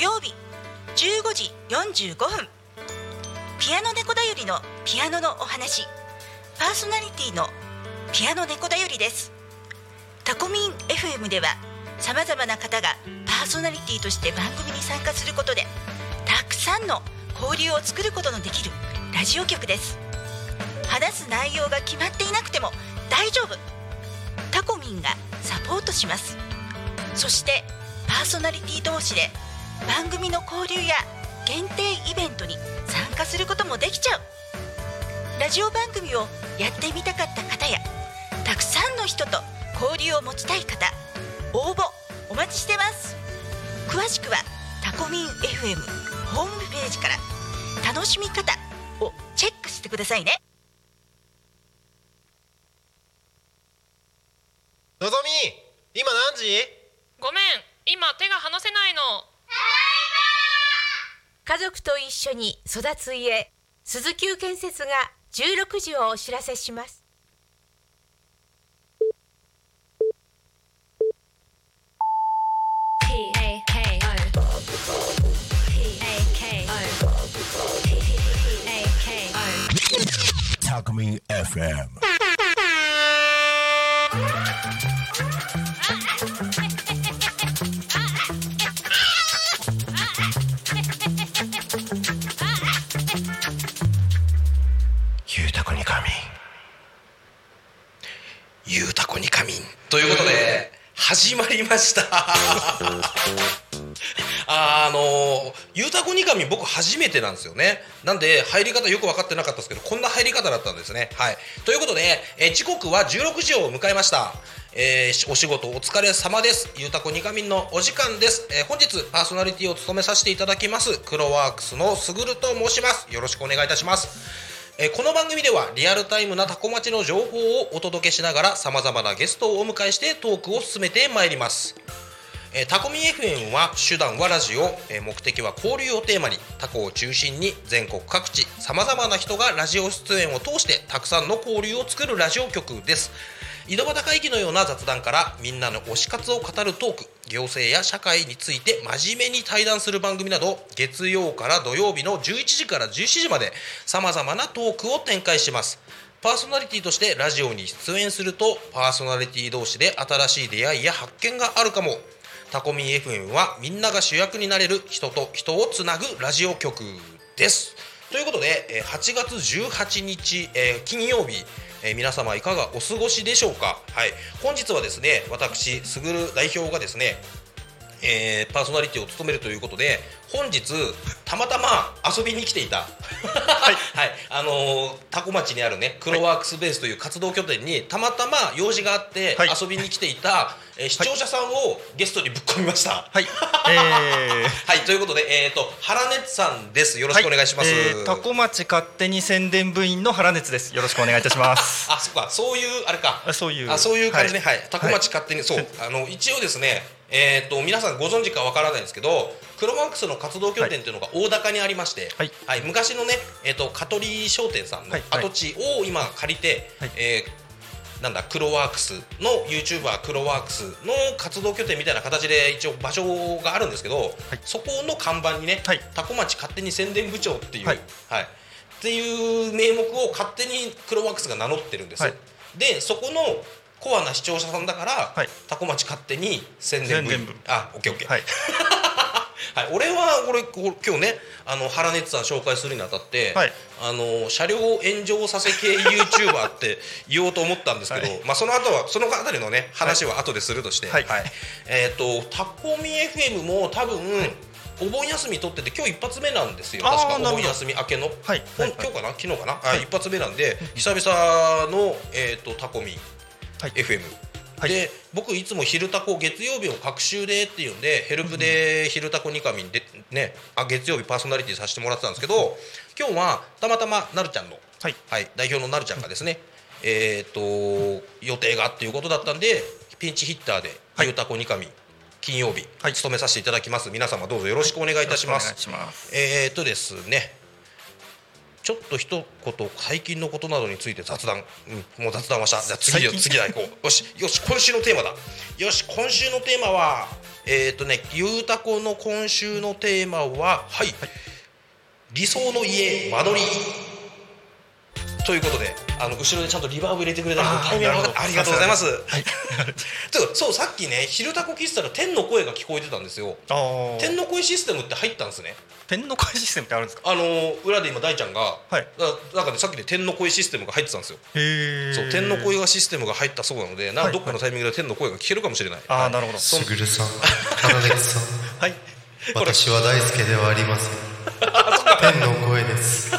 曜日15時45分。ピアノ猫だよりのピアノのお話。パーソナリティのピアノ猫だよりです。タコミン FM ではさまざまな方がパーソナリティとして番組に参加することでたくさんの交流を作ることのできるラジオ局です。話す内容が決まっていなくても大丈夫。タコミンがサポートします。そしてパーソナリティ同士で番組の交流や限定イベントに参加することもできちゃう。ラジオ番組をやってみたかった方やたくさんの人と交流を持ちたい方応募お待ちしてます。詳しくはタコミン FM ホームページから楽しみ方をチェックしてくださいね。のぞみ今何時？ごめん今手が離せないの家族と一緒に育つ家鈴木建設が16時をお知らせします。タコミン FM ということで始まりました。あのゆうたこに仮眠僕初めてなんですよね。なんで入り方よく分かってなかったですけどこんな入り方だったんですね。はい。ということで、えー時刻は16時を迎えました。えーお仕事お疲れ様です。ゆうたこにかみんのお時間です、えー本日パーソナリティを務めさせていただきますクロワークスのすぐると申します。よろしくお願いいたしますえこの番組ではリアルタイムなタコ町の情報をお届けしながらさまざまなゲストをお迎えしてトークを進めてまいります。えタコミ FM は手段はラジオ、え目的は交流をテーマにタコを中心に全国各地さまざまな人がラジオ出演を通してたくさんの交流を作るラジオ局です。井戸端会議のような雑談からみんなの推し活を語るトーク行政や社会について真面目に対談する番組など月曜から土曜日の11時から17時までさまざまなトークを展開します。パーソナリティとしてラジオに出演するとパーソナリティ同士で新しい出会いや発見があるかも。タコミン FM はみんなが主役になれる人と人をつなぐラジオ局です。ということで8月18日、え金曜日えー皆様いかがお過ごしでしょうか？はい。本日はですね私すぐる代表がですねえーパーソナリティを務めるということで本日たまたま遊びに来ていた はい、あのータコ町にあるねクロワークスベースという活動拠点にたまたま用事があってはい遊びに来ていた、えー視聴者さんをゲストにぶっ込みました。はい、えーはい、ということで、えっ、と、原熱さんです。よろしくお願いします。はいえータコ町勝手に宣伝部員の原熱です。よろしくお願いいたします。あ、そっか、そういう、あれか。あそういうあ、そういう感じね。は、はいいタコ町勝手に、そう、あの、一応ですね。えっ、と、皆さんご存知かわからないんですけど。クロマックスの活動拠点っていうのが大高にありまして。はい。昔のね、えっ、と、香取商店さんのはい。はい。跡地を今借りて。はい。えーなんだクロワークスの YouTuber クロワークスの活動拠点みたいな形で一応場所があるんですけど、そこの看板にね、はい。タコ町勝手に宣伝部長っていう、はい。はい、っていう名目を勝手にクロワークスが名乗ってるんです、はい。でそこのコアな視聴者さんだから、はい。タコ町勝手に宣伝部あオッケーオッケー。はい、はい、俺は俺こ今日ねあの原熱さん紹介するにあたって、はい。あの車両を炎上させ系 YouTuber って言おうと思ったんですけど、はい。まあその後はそのあたりのね話は後でするとして、はい。えっ、とタコミ FM も多分、お盆休み取ってて今日一発目なんですよ。確かお盆休み明けの、はい。今日かな？昨日かな、あはい。一発目なんで久々の、えー、とタコミ。はい FM、はい。で僕いつも「昼タコ月曜日を各週で」っていうんでヘルプで「昼タコニカミンで」ねあ月曜日パーソナリティさせてもらってたんですけど今日はたまたまなるちゃんの、はい。代表のなるちゃんがですねえっ、と予定がっていうことだったんでピンチヒッターで「はい。昼タコニカミン」金曜日、はい。務めさせていただきます。皆様どうぞよろしくお願いいたします。よろしくお願いします。えー、とですねちちょっと一言最近のことなどについて雑談、うん、もう雑談はした。じゃあ次次だ行こう。よしよし今週のテーマだ。よし今週のテーマはえっ、とねゆうたこの今週のテーマははい、理想の家間取りということであの後ろでちゃんとリバーブ入れてくれたのでタイミングありがとうございます。はい そうさっきね「昼タコ喫茶」の天の声が聞こえてたんですよ。天の声システムって入ったんですね。天の声システムってあるんですか？あのー裏で今大ちゃんが、はいななんかねさっきで天の声システムが入ってたんですよ。へえそう天の声がシステムが入ったそうなので、なんかどっかのタイミングで天の声が聞けるかもしれない。ああなるほどすぐるさん、花熱さん、はい私は大輔ではありません。天の声です。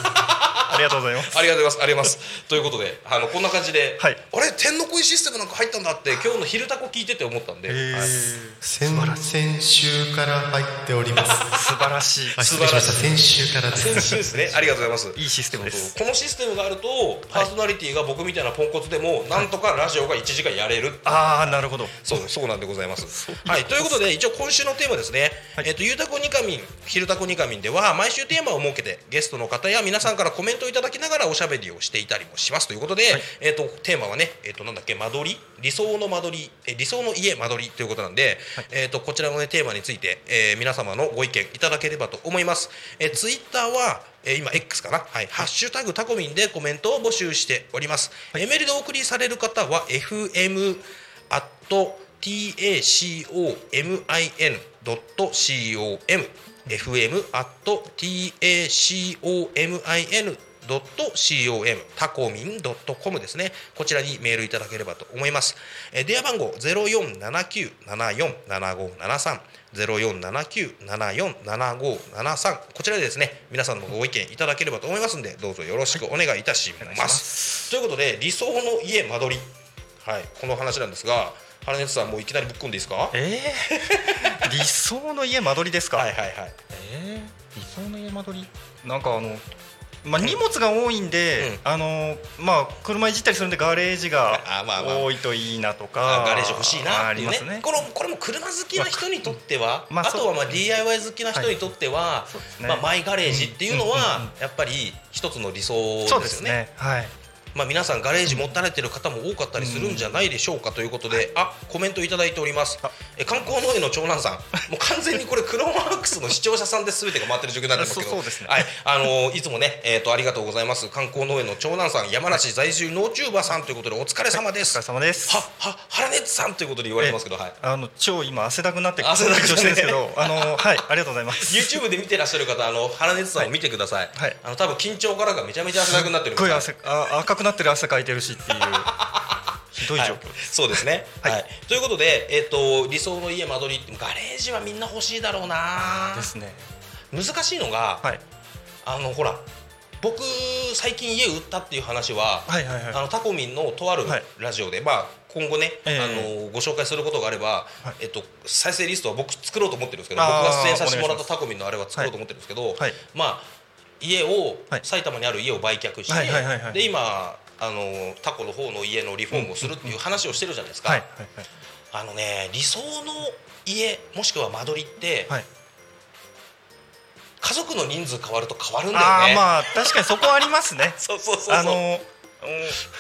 ありがとうございますありがとうございます。ありがとうございます。ということで、あのこんな感じで、はいあれ天の声システムなんか入ったんだって今日の昼タコ聞いてて思ったんで、はい先々週から入っております。素晴らしいあ失礼しました。先週からです。先週ですね。ありがとうございます。いいシステムこのシステムがあるとパーソナリティが僕みたいなポンコツでもなんとかラジオが1時間やれる。ああなるほどそうそうなんでございます。はいということで一応今週のテーマですね。はいえっとゆうたこにかみん昼たこにかみんでは毎週テーマを設けてゲストの方や皆さんからコメントをいただきながらおしゃべりをしていたりもしますということで、はい。えっとテーマはねえっとなんだっけ間取り？理想の間取り？え理想の家間取りということなんで、えっとこちらのねテーマについて、えー皆様のご意見いただければと思います。えー、ツイッターはえー今 X かな、はい、ハッシュタグタコミンでコメントを募集しております。えーメールでお送りされる方は FM アット tacomin.com fm アット tacomin.com タコミン .com ですね。こちらにメールいただければと思います、えー電話番号0479747573 0479747573こちらでですね皆さんのご意見いただければと思いますのでどうぞよろしくお願いいたします,、ということで理想の家間取り。はいこの話なんですが原熱さんもういきなりぶっ込んでいいですか？えー、理想の家間取りですか、はいはいはい。えー、理想の家間取り？なんかあのまあ、荷物が多いんで、うん。あのまあ、車いじったりするんでガレージが多いといいなとかあガレージ欲しいな。ありますね。これこれも車好きな人にとっては、まああとはまあ DIY 好きな人にとっては、そうですね。まあ、マイガレージっていうのはやっぱり一つの理想ですよね。はいまあ、皆さんガレージ持たれてる方も多かったりするんじゃないでしょうかということで、あコメントいただいております。あえ観光農園の長男さん。もう完全にこれクロマークスの視聴者さんで全てが回ってる状況になってますけど。すね。はい。あのいつもね、えー、とありがとうございます。観光農園の長男さん山梨在住農チューバーさんということでお疲れ様です、お疲れ様です。はは原根さんということで言われてますけど、はい、あの超今汗だくなって汗だくしてるんですけどあの はいありがとうございます。YouTube で見てらっしゃる方あの原根さんを見てください、はいあの多分緊張からがめちゃめちゃ汗だくになってるすっごい。汗あ赤くなってる汗かいてるしっていう。ひどい状況はい。そうですね、ははい。いということで、えっと理想の家間取り。ってガレージはみんな欲しいだろうな。ですね。難しいのが、はい。あのほら僕最近家売ったっていう話は、はいはいはい。あのタコミンのとあるはい。ラジオで、まあ今後ね、ええ。あのご紹介することがあれば、はい。えっと再生リストは僕作ろうと思ってるんですけど僕が出演させてもらったタコミンのあれは作ろうと思ってるんですけど、はい。まあ家を、はい埼玉にある家を売却して、で今あのタコの方の家のリフォームをするっていう話をしてるじゃないですか。あのね理想の家もしくは間取りって、はい家族の人数変わると変わるんだよね。まあ確かにそこありますね そうそうそう。あのうん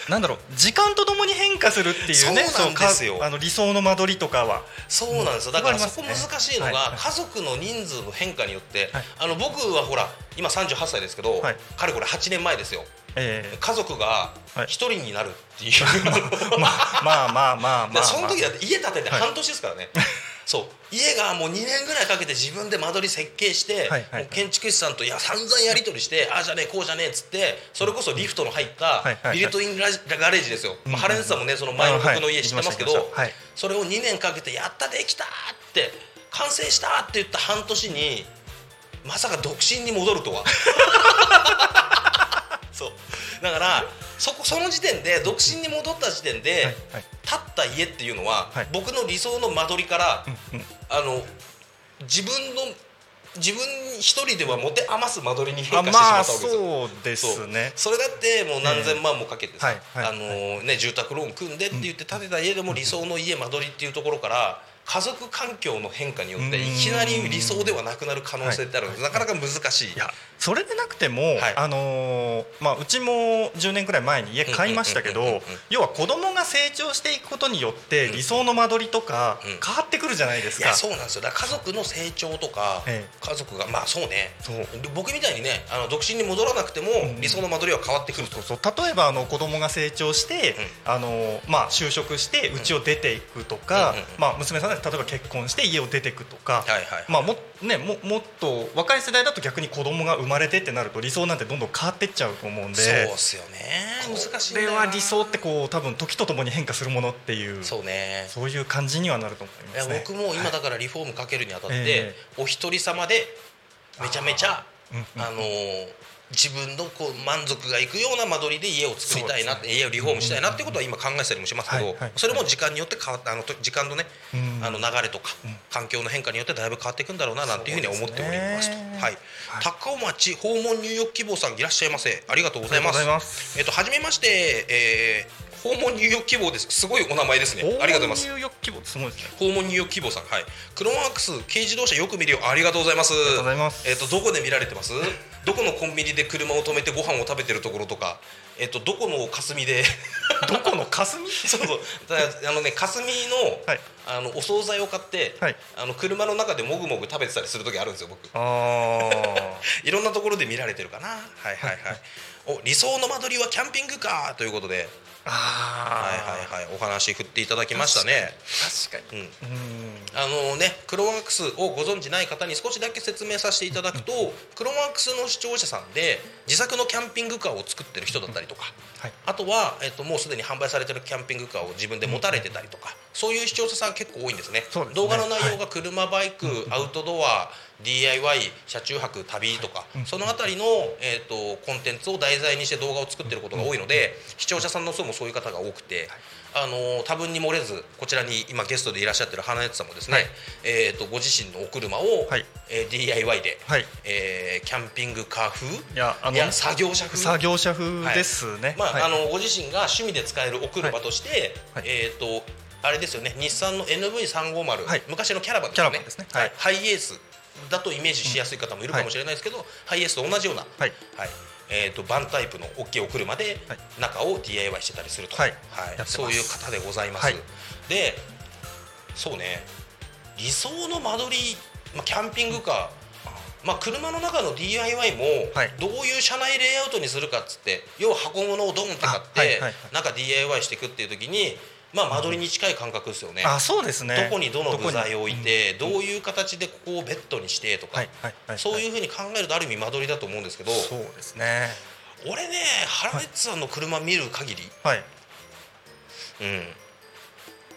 なんだろう時間とともに変化するっていうねそうなんですよ。かあの理想の間取りとかは。そうなんですよ。だからそこ難しいのが、はい。家族の人数の変化によって、はい。あの僕はほら今38歳ですけど、はい。かれこれ8年前ですよ。え家族がはい。一人になるっていう。ー、まあまあまあまあまであその時だって家建ててはい。半年ですからね、そう。家がもう2年ぐらいかけて自分で間取り設計して、はいはい建築士さんといや散々やり取りしてああじゃねえこうじゃねえっつってそれこそリフトの入ったビルトインガレージですよ、まあ、原西さんもねその前の僕の家知ってますけど、はい。それを2年かけてやったできたって完成したって言った半年にまさか独身に戻るとは。そうだからそこその時点で独身に戻った時点で、はいはい。建った家っていうのは、はい。僕の理想の間取りから、うんあの自分の自分一人では持て余す間取りに変あ化してしままあったわけですよ。そうでそうすね。それだってもう何千万もかけてさ、はいはい。あのね住宅ローン組んでって言って建てた家でも理想の家間取りっていうところから家族環境の変化によってうん。いきなり理想ではなくなる可能性ってあるので、なかなか難しい。いやそれでなくても、はい。あのーまあ、うちも10年くらい前に家買いましたけどうんうんうんうんうん。要は子供が成長していくことによって理想の間取りとかうん。変わってくるじゃないですか。いやそうなんですよ。だから家族の成長とか、え家族がまあそうね。そう。僕みたいにねあの独身に戻らなくても、ん理想の間取りは変わってくると。そうそう。例えばあの子供が成長して、あのまあ、就職して家を出ていくとか、うんうん。まあ、娘さんで例えば結婚して家を出ていくとか、はいはいまあもね、ももっと若い世代だと逆に子供が生まれてってなると理想なんてどんどん変わっていっちゃうと思うんでそうっすよね。難しいこれは理想ってこう多分時とともに変化するものっていうそうね。そういう感じにはなると思いますね。僕も今だからリフォームかけるにあたって、えお一人様でめちゃめちゃうんうん。あのー自分のこう満足がいくような間取りで家を作りたいなって、家をリフォームしたいなってことは今考えたりもしますけど、それも時間によって変わあのと時間のね、うん。あの流れとか、環境の変化によってだいぶ変わっていくんだろうななんていうふうに思っておりますと。はい、高尾町訪問入浴希望さんいらっしゃいませ。ありがとうございます。ます。えっと初めまして、えー訪問入浴希望です。すごいお名前ですね。ありがとうございます。入浴規模すごいですね。訪問入浴希望さん、はい、クロマークス軽自動車よく見るよ。ありがとうございます。ありがとうございます。えっ、とどこで見られてます？どこのコンビニで車を止めてご飯を食べてるところとかえっ、とどこの霞で どこの霞？そうそう。だあのね霞の、はい。あのお惣菜を買って、はい。あの車の中でもぐもぐ食べてたりする時あるんですよ僕。あ いろんなところで見られてるかな。はいはいはい。お理想の間取りはキャンピングカーということでーはいあはいはい。お話振っていただきましたね。確かに。うん。うん。あのね、クロワークスをご存じない方に少しだけ説明させていただくと、クロワークスの視聴者さんで自作のキャンピングカーを作ってる人だったりとか、はい。あとは、えっと、もうすでに販売されてるキャンピングカーを自分で持たれてたりとか、そういう視聴者さん結構多いんですね。ね。動画の内容が車、バイク、アウトドア DIY 車中泊旅とか、そのあたりの、えっとコンテンツを題材にして動画を作ってることが多いので、視聴者さんの層もそういう方が多くて、あの多分に漏れずこちらに今ゲストでいらっしゃってる花熱さんもですね、はい。えー、とご自身のお車を、はい。えー DIY で、はい。えーキャンピングカー風いやあの作業車風。作業車風ですね。まあはい。あのご自身が趣味で使えるお車として、はい。えっ、とあれですよね日産の NV350、はい。昔のキャラバンですよね。キャラバンですね。はい。ハイエースだとイメージしやすい方もいるかもしれないですけど、ハイエースと同じような、はい。えー、とバンタイプの大きいお車ではい。中を DIY してたりすると、はい。そういう方でございます、はい。でそうね。理想の間取り、まあ、キャンピングカー。まあ、車の中の DIY もはい。どういう車内レイアウトにするかっつって要は箱物をドンって買って DIY していくっていう時にまあ間取りに近い感覚ですよね。あそうですね。どこにどの部材を置いてどういう形でここをベッドにしてとかはいはいはいそういうふうに考えるとある意味間取りだと思うんですけどそうですね。俺ね原熱さんの車見る限りはい。うん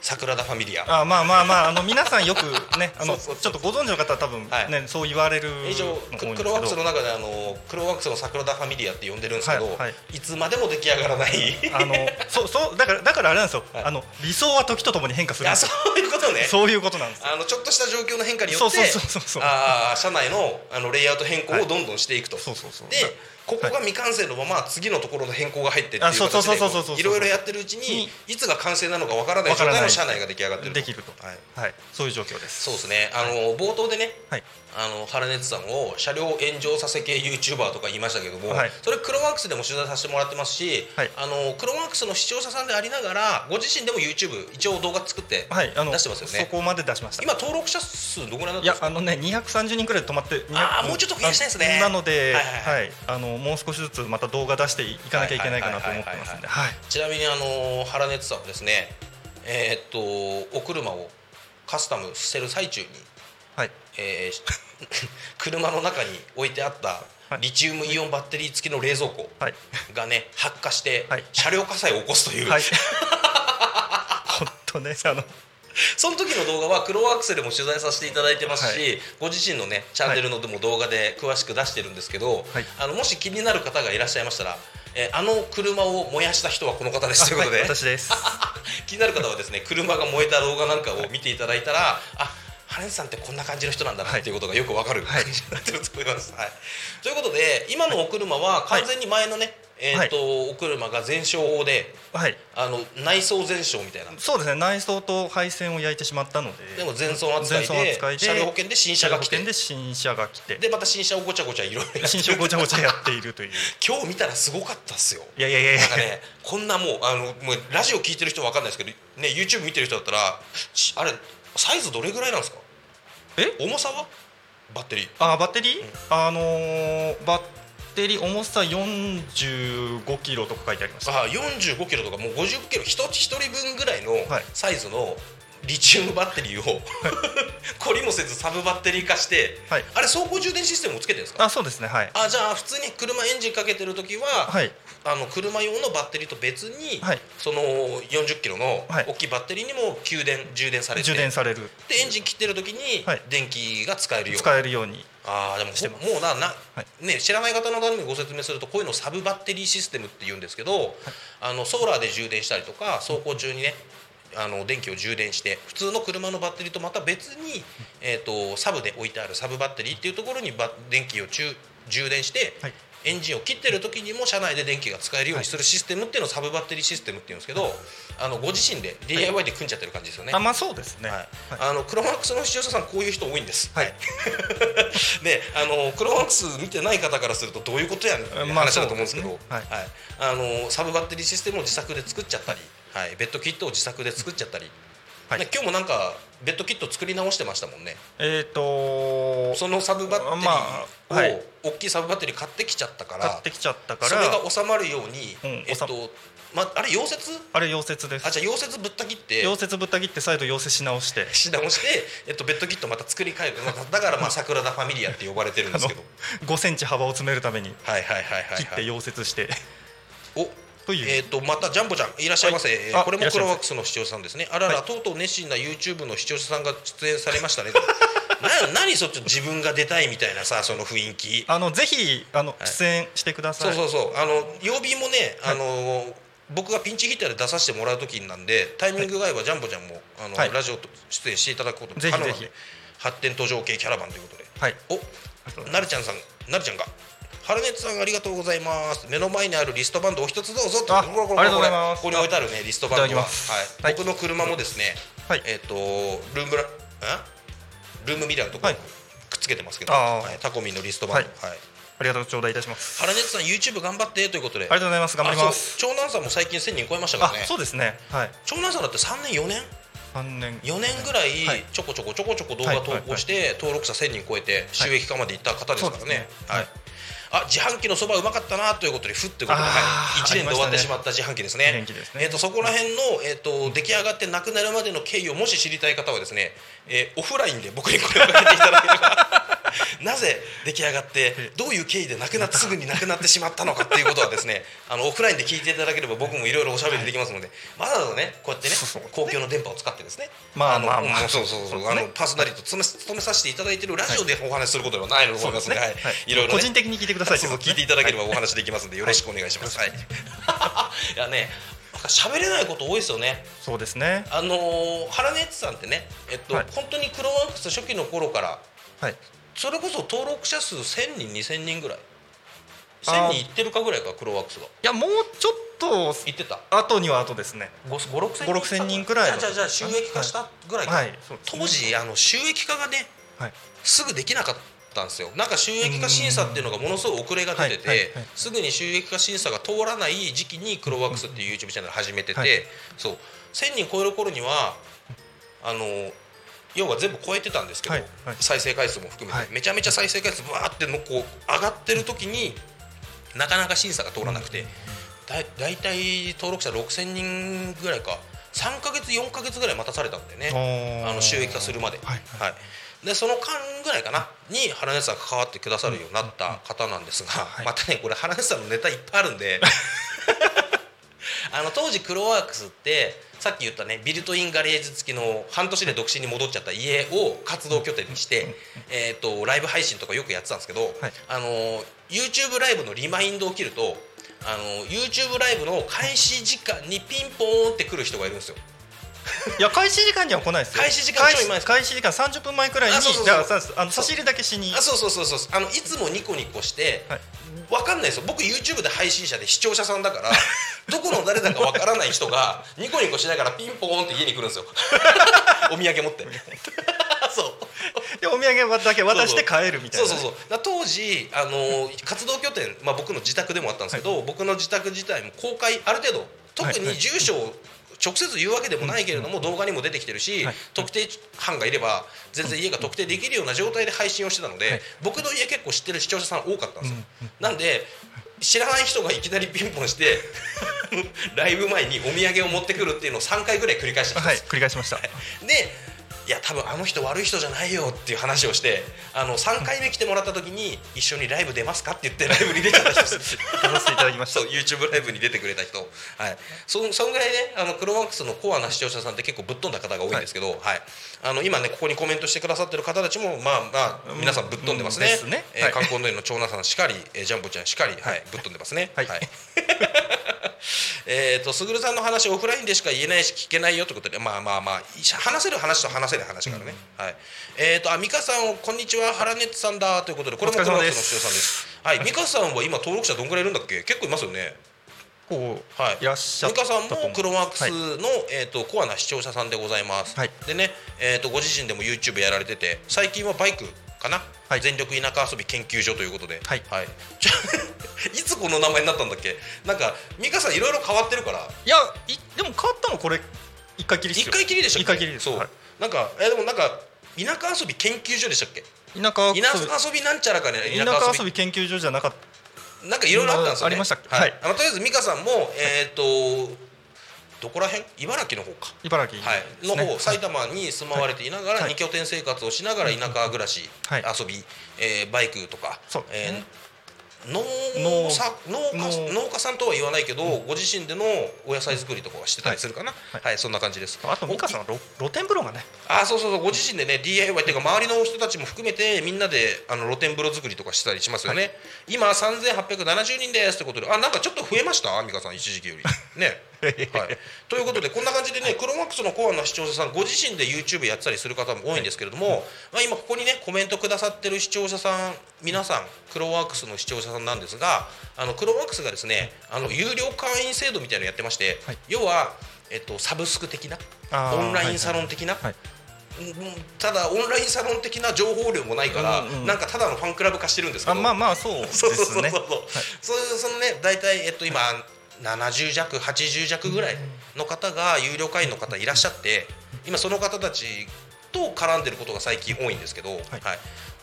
桜田ファミリア。あまあまあまああの皆さんよくねあのちょっとご存知の方は多分はい。ねそう言われる以上クロワックスの中であのクロワックスの桜田ファミリアって呼んでるんですけど、はいはい。い、つまでも出来上がらない。あのそうそうだからだからあれなんですよ。はい。あの理想は時とともに変化するんです。よ。ういうことね。そういうことなんです。よ。あのちょっとした状況の変化によってあー車内のあのレイアウト変更をどんどんしていくと、そうそうそう。でここが未完成のまま次のところの変更が入ってっていう形でいろいろやってるうちにいつが完成なのかわからない状態の車内が出来上がってると。できるとはい、はい。そういう状況です。そうですね。あの、冒頭でねはいあの原熱さんを車両炎上させ系 YouTuber とか言いましたけども、はい。それクロワークスでも取材させてもらってますし、はい。あのクロワークスの視聴者さんでありながらご自身でも YouTube 一応動画作ってはいあの出してますよね。そこまで出しました。今登録者数どこらいにいやあのね230人くらいで止まって200あーもうちょっと増やしたいですね。なので、はいはいはい。あのもう少しずつまた動画出していかなきゃいけないかなと思ってますんで、はいちなみにあの原熱さんはですねえーっとお車をカスタムしてる最中に、はいえー車の中に置いてあったはい。リチウムイオンバッテリー付きの冷蔵庫はい。がね発火してはい。車両火災を起こすという、はい。本当ねあの。その時の動画はクロワークスでも取材させていただいてますし、はい。ご自身のねチャンネルのでも動画で詳しく出してるんですけど、はい。あのもし気になる方がいらっしゃいましたら、えーあの車を燃やした人はこの方です。ということで、はい。私です。気になる方はですね車が燃えた動画なんかを見ていただいたらあ羽根さんってこんな感じの人なんだなっていうことがよくわかるはい。感じになってると思います。はい。ということで今のお車は完全に前のね、えーとお車が全焼法ではい。あの内装全焼みたいな。そうですね。内装と配線を焼いてしまったので。でも全損扱いで扱いで車両保険で新車が来て。で新車が来て。でまた新車をごちゃごちゃいろいろ新車をごちゃごちゃやっているという。今日見たらすごかったっすよ。いやいやいやいや。なんかねこんなもうあのもうラジオ聞いてる人は分かんないですけどね YouTube 見てる人だったらしあれサイズどれぐらいなんですか？え？重さは？バッテリー。あバッテリー、あのーバッテリー重さ45キロとか書いてありましたあ45キロとかもう50キロ一つ一人分ぐらいのはい。サイズのリチウムバッテリーを懲りもせずサブバッテリー化して、はい。あれ走行充電システムをつけてるんですか？あそうですね。はい。あじゃあ普通に車エンジンかけてる時は、はい。あの車用のバッテリーと別に、はい。その40キロのはい。大きいバッテリーにも給電充電されて充電される。でエンジン切ってる時にはい。電気が使えるように、使えるようにああでもしてもうなな、はい。ね、知らない方のためにご説明するとこういうのをサブバッテリーシステムって言うんですけど、あのソーラーで充電したりとか走行中にねあの電気を充電して普通の車のバッテリーとまた別に、えー、とサブで置いてあるサブバッテリーっていうところにバ電気を充充電して、はい。エンジンを切ってる時にも車内で電気が使えるようにするシステムっていうのをサブバッテリーシステムっていうんですけど、あのご自身で DIY で組んじゃってる感じですよね。あまあそうですね。はい。はい。あのクロマックスの視聴者さんこういう人多いんです。はい。で あのクロマックス見てない方からするとどういうことやねんってまあ話だと思うんですけど、そうですね。はい。あのサブバッテリーシステムを自作で作っちゃったり、はい、ベッドキットを自作で作っちゃったり、はい。ね今日もなんかベッドキット作り直してましたもんね。えっ、とそのサブバッテリーを、まあはい。大きいサブバッテリー買ってきちゃったから買ってきちゃったかそれがら収まるように、うんえっとまあれ溶接？あれ溶接です。あじゃあ溶接ぶった切って。溶接ぶった切って再度溶接し直して。し直して、えっと、ベッドキットまた作り変える。まあだからまあ桜田ファミリアって呼ばれてるんですけど。5センチ幅を詰めるために。はいはいはいはい、はい、切って溶接して。おというえー、とまたジャンボちゃんいらっしゃいませ、はい。これもクロワックスの視聴者さんですね。あらら、はいとうとう熱心な YouTube の視聴者さんが出演されましたね。な何そっち自分が出たいみたいなさその雰囲気。あのぜひあのい。出演してください、そうそうそう。あの曜日もね、あの僕がピンチヒッターで出させてもらう時なんでタイミングが合えばジャンボちゃんもあの、はい。ラジオと出演していただくこともぜひ可能なんでぜひ発展途上系キャラバンということで。はい。おなるちゃんさんなるちゃんがハルネットさんありがとうございます。目の前にあるリストバンドお一つどうぞあこれこれこに置いてあるねリストバンドは。はい。はい。僕の車もですね、はい。えっ、とルームラんルームミラーのところはい。にくっつけてますけど、はい。タコミンのリストバンド、はい。ありがとう頂戴いたします。ハルネットさん YouTube 頑張ってということで。ありがとうございます。頑張ります。長男さんも最近1000人超えましたからね。あそうですね。はい。長男さんだって3年4年？3年。4年ぐらいはい。ちょこちょこちょこちょこ動画投稿して登録者1000人超えて収益化までいった方ですからね。はいあ自販機のそばうまかったなということでふってことで、はい、1年で終わってしまった自販機ですね。ね。えー、とそこら辺の、えー、と出来上がってなくなるまでの経緯をもし知りたい方はですね、えーオフラインで僕に声をかけていただければなぜ出来上がってどういう経緯でなくなってすぐになくなってしまったのかっていうことはですね あのオフラインで聞いていただければ僕もいろいろおしゃべりできますので、わざわざねこうやってね公共の電波を使ってですねのまあまあまあ。うんそうそうそうあのパーソナリティを務め務めさせていただいているラジオでお話しすることではないのと思いますので、はい。はい。いろいろね。個人的に聞いてくださいそう聞いていただければお話できますのでよろしくお願いします。はい。い。やね、喋れないこと多いですよね。そうですね。あのー、ハラネッツさんってね、えっと、はい。本当にクロワークス初期の頃からはいそれこそ登録者数1000人2000人ぐらい。あ1000ー人いってるかぐらいかクロワークスが。いやもうちょっといってた。後には後ですね。56 5 6 0人くらいのじゃあじゃあ収益化したぐらいか、はいそうですね。当時あの収益化がねはい。すぐできなかったんですよ。なんか収益化審査っていうのがものすごい遅れが出てて、はいはいはい。すぐに収益化審査が通らない時期にクロワークスっていう YouTube チャンネル始めてて、はいそう。1000人超える頃にはあの要は全部超えてたんですけど、はいはい。再生回数も含めて、はい。めちゃめちゃ再生回数バーってのこう上がってる時になかなか審査が通らなくて、だい大体登録者6000人ぐらいか。3か月4か月ぐらい待たされたんだよね。ああの収益化するまで、はいはい。でその間ぐらいかなに原根さんが関わってくださるようになった方なんですが、はい。またねこれ原根さんのネタいっぱいあるんで あの当時クロワークスってさっき言ったねビルトインガレージ付きの半年で独身に戻っちゃった家を活動拠点にして、えー、とライブ配信とかよくやってたんですけど、はい。あの YouTube ライブのリマインドを切るとあの YouTube ライブの開始時間にピンポーンって来る人がいるんですよ。いや開始時間には来ないですよ。開始時間ちょい前です。開始時間30分前くらいにじゃあさあの差し入れだけしに。あそうそうそうそう。あのいつもニコニコして、はい。わかんないですよ。僕 YouTube で配信者で視聴者さんだから どこの誰だかわからない人がニコニコしながらピンポーンって家に来るんですよ。お土産持って。そう。でお土産だけ渡して帰るみたいなそうそうそう。当時あの活動拠点、まあ、僕の自宅でもあったんですけど、僕の自宅自体も公開ある程度特にはいはい。住所を直接言うわけでもないけれども、動画にも出てきてるし、はい。特定班がいれば全然家が特定できるような状態で配信をしてたので、はい。僕の家結構知ってる視聴者さん多かったんですよ、なんで知らない人がいきなりピンポンして ライブ前にお土産を持ってくるっていうのを3回ぐらい繰り返したんです。はい繰り返しました。でいや多分あの人悪い人じゃないよっていう話をしてあの3回目来てもらった時に一緒にライブ出ますかって言ってライブに出ちゃった人です。出させていただきました。YouTube ライブに出てくれた人。はい。そそんぐらいねあのクロマックスのコアな視聴者さんって結構ぶっ飛んだ方が多いんですけど、はいあの今ねここにコメントしてくださってる方たちもまあまあ皆さんぶっ飛んでますね,、うん。え観光の湯の長男さんしかり、えージャンボちゃんしかり、はい、ぶっ飛んでますね。はい。えーとすぐるさんの話オフラインでしか言えないし聞けないよということでまあまあまあ話せる話と話せない話からね、はい。えーとあ美香さんこんにちは原ネットさんだということでこれもお疲れ様でクロマックスの視聴さんです。はい。美香さんは今登録者どんぐらいいるんだっけ？結構いますよねこうはい。いらっしゃっ美香さんもクロマックスはいの、えー、とコアな視聴者さんでございます、はい。でね、えー、とご自身でも YouTube やられてて最近はバイクかな、はい。全力田舎遊び研究所ということで、はい。じゃ いつこの名前になったんだっけ？なんか美香さんいろいろ変わってるから。いやいでも変わったのこれ一回きり一よ。回きりでした一回きりですそう、はい。なんかえでもなんか田舎遊び研究所でしたっけ？田舎田舎遊びなんちゃらかね田舎遊び研究所じゃなかったなんかいろいろあったんですよね。ありましたはい、はい。あのとりあえず美香さんもえっ、とどこら辺？茨城の方か。茨城はい、の方、埼玉に住まわれていながら、はい。二拠点生活をしながら田舎暮らし、はい。遊び、えーバイクとか、そうえーね農農さ農家農。農家さんとは言わないけど、ご自身でのお野菜作りとかはしてたりするかな、はい。そんな感じです。あと美香さんは露露天風呂がね。あそうそうそう。ご自身でね DIY っていうか周りの人たちも含めてみんなであの露天風呂作りとかしたりしますよね、今3870人ですってことであなんかちょっと増えました？美香さん一時期より。ね。はい、ということでこんな感じでねクロマックスのコアな視聴者さんご自身で YouTube やってたりする方も多いんですけれども、まあ、今ここにねコメントくださってる視聴者さん皆さんクロワークスの視聴者さんなんですがあのクロワークスがですねあの有料会員制度みたいなのやってまして、はい。要は、えっと、サブスク的なオンラインサロン的な、ただオンラインサロン的な情報量もないから、うんうんなんかただのファンクラブ化してるんですけど。あまあまあそうですそうそうそうそう、ねそういうそのね大体えっと今70弱80弱ぐらいの方が有料会員の方いらっしゃって今その方たちと絡んでることが最近多いんですけど、はい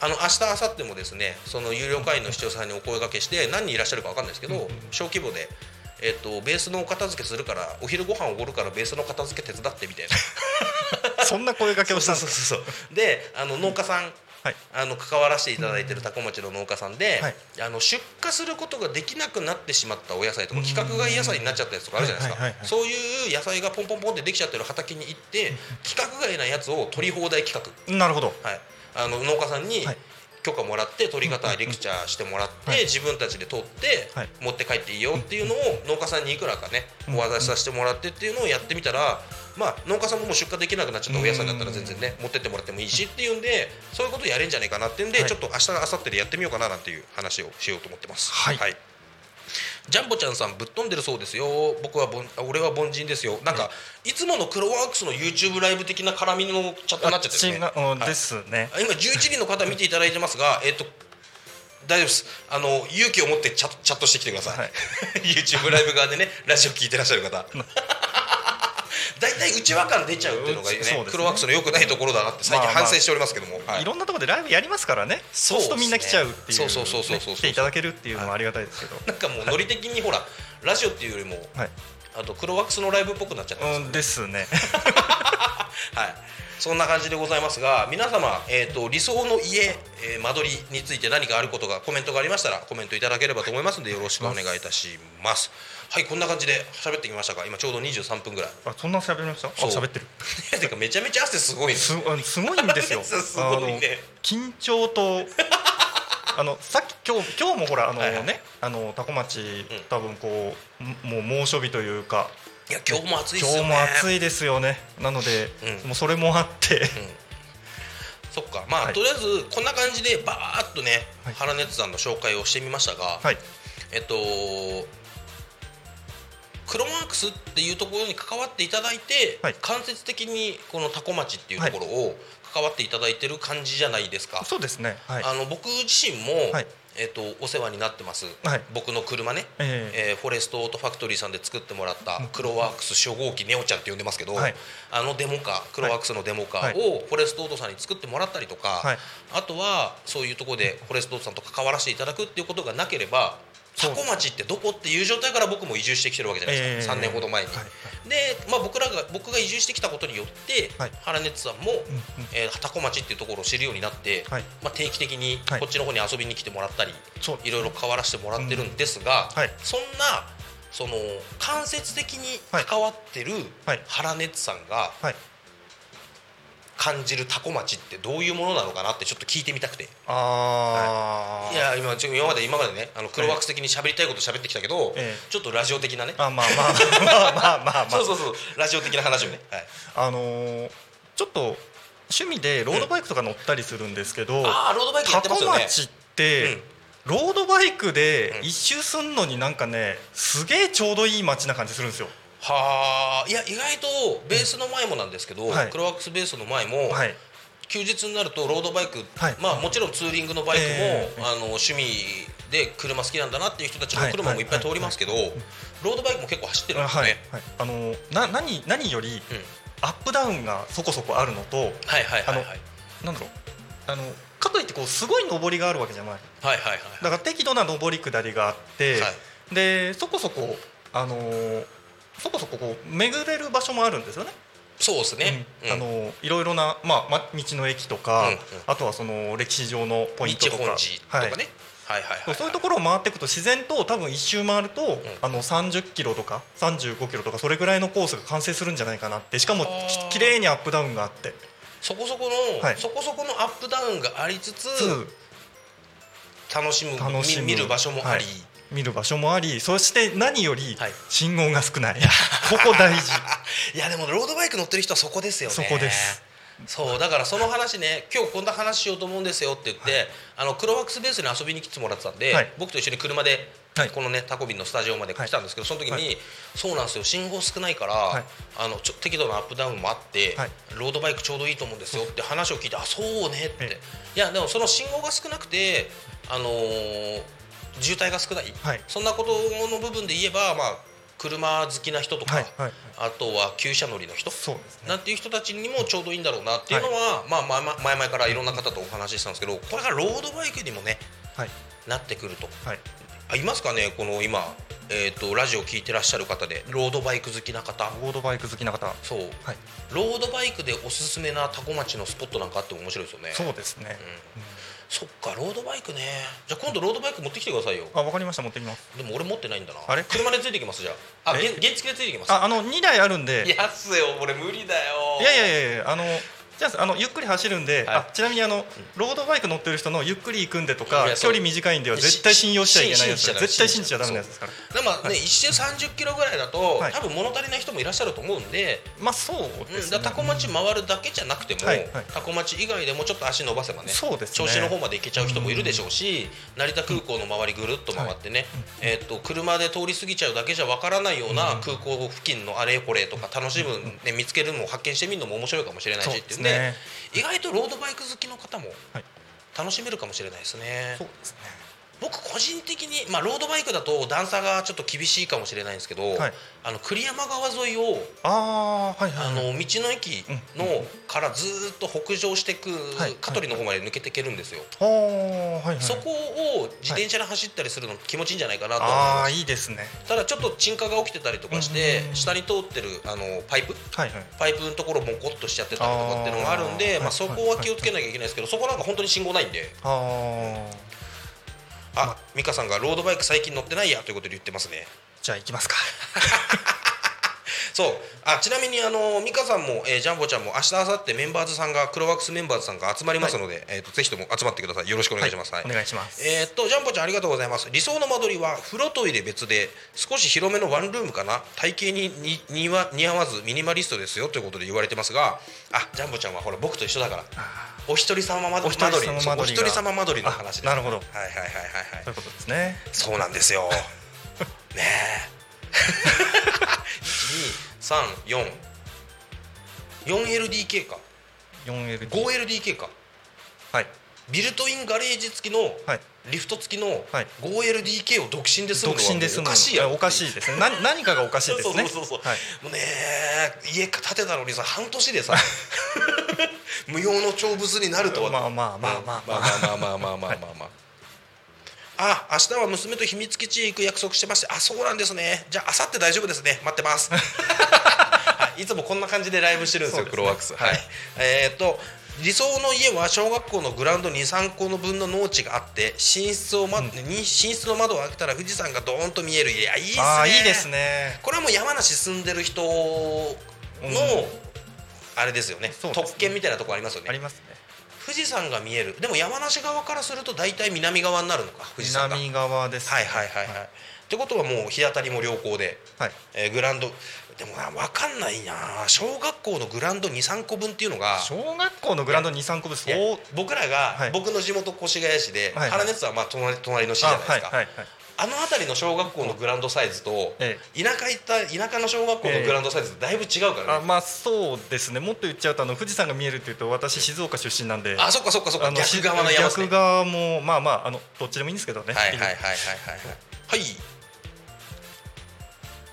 あの明日明後日もですねその有料会員の視聴者さんにお声掛けして何人いらっしゃるか分かんないですけど、小規模で。えっと、ベースのお片付けするからお昼ご飯おごるからベースの片付け手伝ってみたいな。そんな声掛けをしたんですそうそうそうそう。であの農家さん、はい。あの関わらせていただいてるタコ町の農家さんで、はい。あの出荷することができなくなってしまったお野菜とか規格外野菜になっちゃったやつとかあるじゃないですか、そういう野菜がポンポンポンってできちゃってる畑に行って規格外なやつを取り放題企画、なるほど。はい、あの農家さんにはい。許可もらって取り方レクチャーしてもらって、はい。自分たちで取って、はい。持って帰っていいよっていうのを農家さんにいくらかねお渡しさせてもらってっていうのをやってみたら、まあ、農家さんももう出荷できなくなっちゃったお野菜だったら全然ね持ってってもらってもいいしっていうんでそういうことやれんじゃないかなっていうんで、はい。ちょっと明日明後日でやってみようかななんていう話をしようと思ってます。はい。ジャンボちゃんさんぶっ飛んでるそうですよ。僕はぼんあ俺は凡人ですよ。なんか、いつものクロワークスの YouTube ライブ的な絡みのチャットになっちゃってるね。はい。ですね。あ今11人の方見ていただいてますが、えっと大丈夫です。あの勇気を持ってチャチャットしてきてください、はい。YouTube ライブ側でねラジオ聞いてらっしゃる方 大体内輪感出ちゃうっていうのがねね。クロワークスの良くないところだなって最近まあまあ。反省しておりますけども、はい。いろんなところでライブやりますからね。そううするとみんな来ちゃうっていうそうそうそうそうそうね来ていただけるっていうのもありがたいですけど。なんかもうノリ的にほらラジオっていうよりもはい。あとクロワークスのライブっぽくなっちゃってますよね。うんですね。はい、そんな感じでございますが皆様、えー、と理想の家、えー間取りについて何かあることがコメントがありましたらコメントいただければと思いますのでよろしくお願いいたしますはいこんな感じで喋ってきましたが今ちょうど23分ぐらい。あそんな喋りました？あ喋ってる。てかめちゃめちゃ汗すごいね。すあのすごいんですよ。すごいね。緊張と あのさっき今日今日もほらあのね、はいはい。あの多古町多分こうももう猛暑日というかいや今日も暑いですよね。今日も暑いですよね。なので、うん。もうそれもあって、そっか。まあ、はい。とりあえずこんな感じでバーっとね、はい。原熱山の紹介をしてみましたが、はい。えっとクロマークスっていうところに関わっていただいて、はい。間接的にこのタコ町っていうところを関わっていただいてる感じじゃないですか、そうですね。はい。あの僕自身も、はい。えっとお世話になってます、はい。僕の車ね、ええ。えーフォレストオートファクトリーさんで作ってもらったクロワークス初号機ネオちゃんって呼んでますけど、はい。あのデモカークロワークスのデモカはい。ーをフォレストオートさんに作ってもらったりとか、はい。あとはそういうところでフォレストオートさんと関わらせていただくっていうことがなければタそうです。コ町ってどこっていう状態から僕も移住してきてるわけじゃないですか、ええ。3年ほど前に。はいで、まあ、僕らが僕が移住してきたことによって、はい。原熱さんも、うんうん。えー町っていうところを知るようになって、はい。まあ、定期的にはい。こっちの方に遊びに来てもらったり、そう。ですいろいろ関わらせてもらってるんですが、うん。はい。そんなその間接的に関わってるはい。原熱さんがはい感じるタコ町ってどういうものなのかなってちょっと聞いてみたくて。ああ、い。や今ちょ今まで今までねあの黒枠的に喋りたいこと喋ってきたけど、ええ。ちょっとラジオ的なね。あまあまあまあまあまあまあ そうそうそうラジオ的な話をね、はい、あのーちょっと趣味でロードバイクとか乗ったりするんですけど、ああロードバイクやタコってますよね。町って、うん。ロードバイクでうん。一周すんのになんかねすげえちょうどいい街な感じするんですよ。はあ。いや意外とベースの前もなんですけど、はい。クロワックスベースの前も、はい。休日になるとロードバイク、はい。まあもちろんツーリングのバイクも、ええあの趣味で車好きなんだなっていう人たちのはい。車もいっぱい通りますけど、ロードバイクも結構走ってるんですね。はい。あのーな何何よりうん。アップダウンがそこそこあるのとはいはいはいはい。なんだろう。あのかといってこうすごい上りがあるわけじゃないはいはいはい。だから適度な上り下りがあって、はい。でそこそこあのーそこそここう巡れる場所もあるんですよね。そうですね、うん。うん。あのいろいろな、まあ、ま道の駅とか、うんうん。あとはその歴史上のポイントとか。ね、はい。はい、はいはいはい。そういうところを回っていくと自然と多分一周回ると、あの30キロとか35キロとかそれぐらいのコースが完成するんじゃないかなって。しかもききれいにアップダウンがあって。そこそこの、はい。そこそこのアップダウンがありつつ楽しむ楽しむ。見見る場所もあり、はい見る場所もありそして何よりはい。信号が少ない、ここ大事。いやでもロードバイク乗ってる人はそこですよね。そこです。そうだからその話ね今日こんな話しようと思うんですよって言って、あのクロワックスベースに遊びに来てもらってたんで、はい。僕と一緒に車で、はい。このねタコビンのスタジオまで来たんですけど、その時に、はい。そうなんですよ。信号少ないから、はい。あのちょ適度なアップダウンもあって、はい。ロードバイクちょうどいいと思うんですよって話を聞いて、あそうねって、え。いやでもその信号が少なくてあのー渋滞が少ない、はい。そんなことの部分で言えばまあ車好きな人とか、はいはいあとは旧車乗りの人そうですね。なんていう人たちにもちょうどいいんだろうなっていうのは、まあ前々前々からいろんな方とお話ししたんですけどこれがロードバイクにもねはい。なってくると。はい。あいますかね？この今、えー、とラジオ聞いてらっしゃる方でロードバイク好きな方。ロードバイク好きな方。そう。はい。ロードバイクでおすすめなタコ町のスポットなんかあっても面白いですよね。そうですね、そっかロードバイクね。じゃあ今度ロードバイク持ってきてくださいよ。あわかりました持ってきます。でも俺持ってないんだな。あれ？車でついてきますじゃあ。あえ？原原付でついてきます。ああの2台あるんで。いやっすよ俺無理だよ。いやいやいやいやあのじゃああのゆっくり走るんで、はい。あちなみにあのロードバイク乗ってる人のゆっくり行くんでとか距離短いんでは絶対信用しちゃいけないやつ絶対信じちゃダメなやつですから。でもね、一周30キロぐらいだと、はい。多分物足りない人もいらっしゃると思うんで、まあそううん、ですねタコ町回るだけじゃなくても、はいはい。タコ町以外でもちょっと足伸ばせばねそうですね。銚子の方まで行けちゃう人もいるでしょうし、成田空港の周りぐるっと回ってね、えーっと車で通り過ぎちゃうだけじゃわからないような空港付近のあれこれとか楽しむ、ね、見つけるのを発見してみるのも面白いかもしれないしっていうね意外とロードバイク好きの方もはい。楽しめるかもしれないですね。そうですね僕個人的に、まあ、ロードバイクだと段差がちょっと厳しいかもしれないんですけど、はい。あの栗山川沿いをああはいはいあの道の駅のからずーっと北上していくはい。香取の方まで抜けていけるんですよ、はい。はいそこを自転車で走ったりするの気持ちいいんじゃないかなと。思いああますいいですね。ただちょっと沈下が起きてたりとかしてうん下に通ってるあのパイプ？はいはい。パイプのところもコッとしちゃってたりとかっていうのがあるんでまあ、そこは気をつけなきゃいけないですけどそこなんか本当に信号ないんで。あああ美香さんがロードバイク最近乗ってないやということで言ってますね。じゃあ行きますか そう。あちなみにあの美香さんも、えージャンボちゃんも明日明後日メンバーズさんがクロワックスメンバーズさんが集まりますので、えー、とぜひとも集まってください。よろしくお願いします、はい。お願いします。えーっとジャンボちゃんありがとうございます。理想の間取りは風呂トイレ別で少し広めのワンルームかな。体型にに似わ似合わずミニマリストですよ。ということで言われてますがあジャンボちゃんはほら僕と一緒だから。お一人様間取り。お一人様間取りが。そうお一人様間取りの話ですあなるほど。はいはいはいはいはい。そういうことですね。そうなんですよ。ねえ。12344 4LDK か。4L 5LDK か。はい。ビルトインガレージ付きのはい。リフト付きのはい。5LDK を独身で住むのは独身で住むおかしいやろおかしいですね。何何かがおかしいですね。そうそうそうはい。もうね家建てたのにさ半年でさ 無用の長物になるとは。まあまあまあまあまあ。まあまあまあまあまあまあまああ明日は娘と秘密基地へ行く約束してましてあそうなんですね。じゃあ明後日大丈夫ですね。待ってます。はいいつもこんな感じでライブしてるんですよ。ねクロワックス。はい。はい。えーっと理想の家は小学校のグラウンド23個の分の農地があって寝室を、まに寝室の窓を開けたら富士山がドーンと見える。家あいいですね。いいですね。これはもう山梨住んでる人の、うん。あれですよね。ね。特権みたいなとこありますよね。あります。ね富士山が見える。でも山梨側からすると大体南側になるのか富士山が。南側です。ねはいはいはい。はい、ってことはもう日当たりも良好で、はい。えーグラウンド。でもな分かんないな。小学校のグラウンド23個分っていうのが小学校のグラウンド23個分そう僕らが、はい。僕の地元越谷市で、はい原熱はまあ隣隣の市じゃないですか、あはいはいはいあの辺りの小学校のグラウンドサイズと、え田舎行った田舎の小学校のグラウンドサイズだいぶ違うからね、あまあそうですね。もっと言っちゃうとあの富士山が見えるっていうと私静岡出身なんであそっかそっかそっか。あの逆側の山ね。逆側もまあまああのどっちでもいいんですけどね。はいはいはいはいはい。はい。はい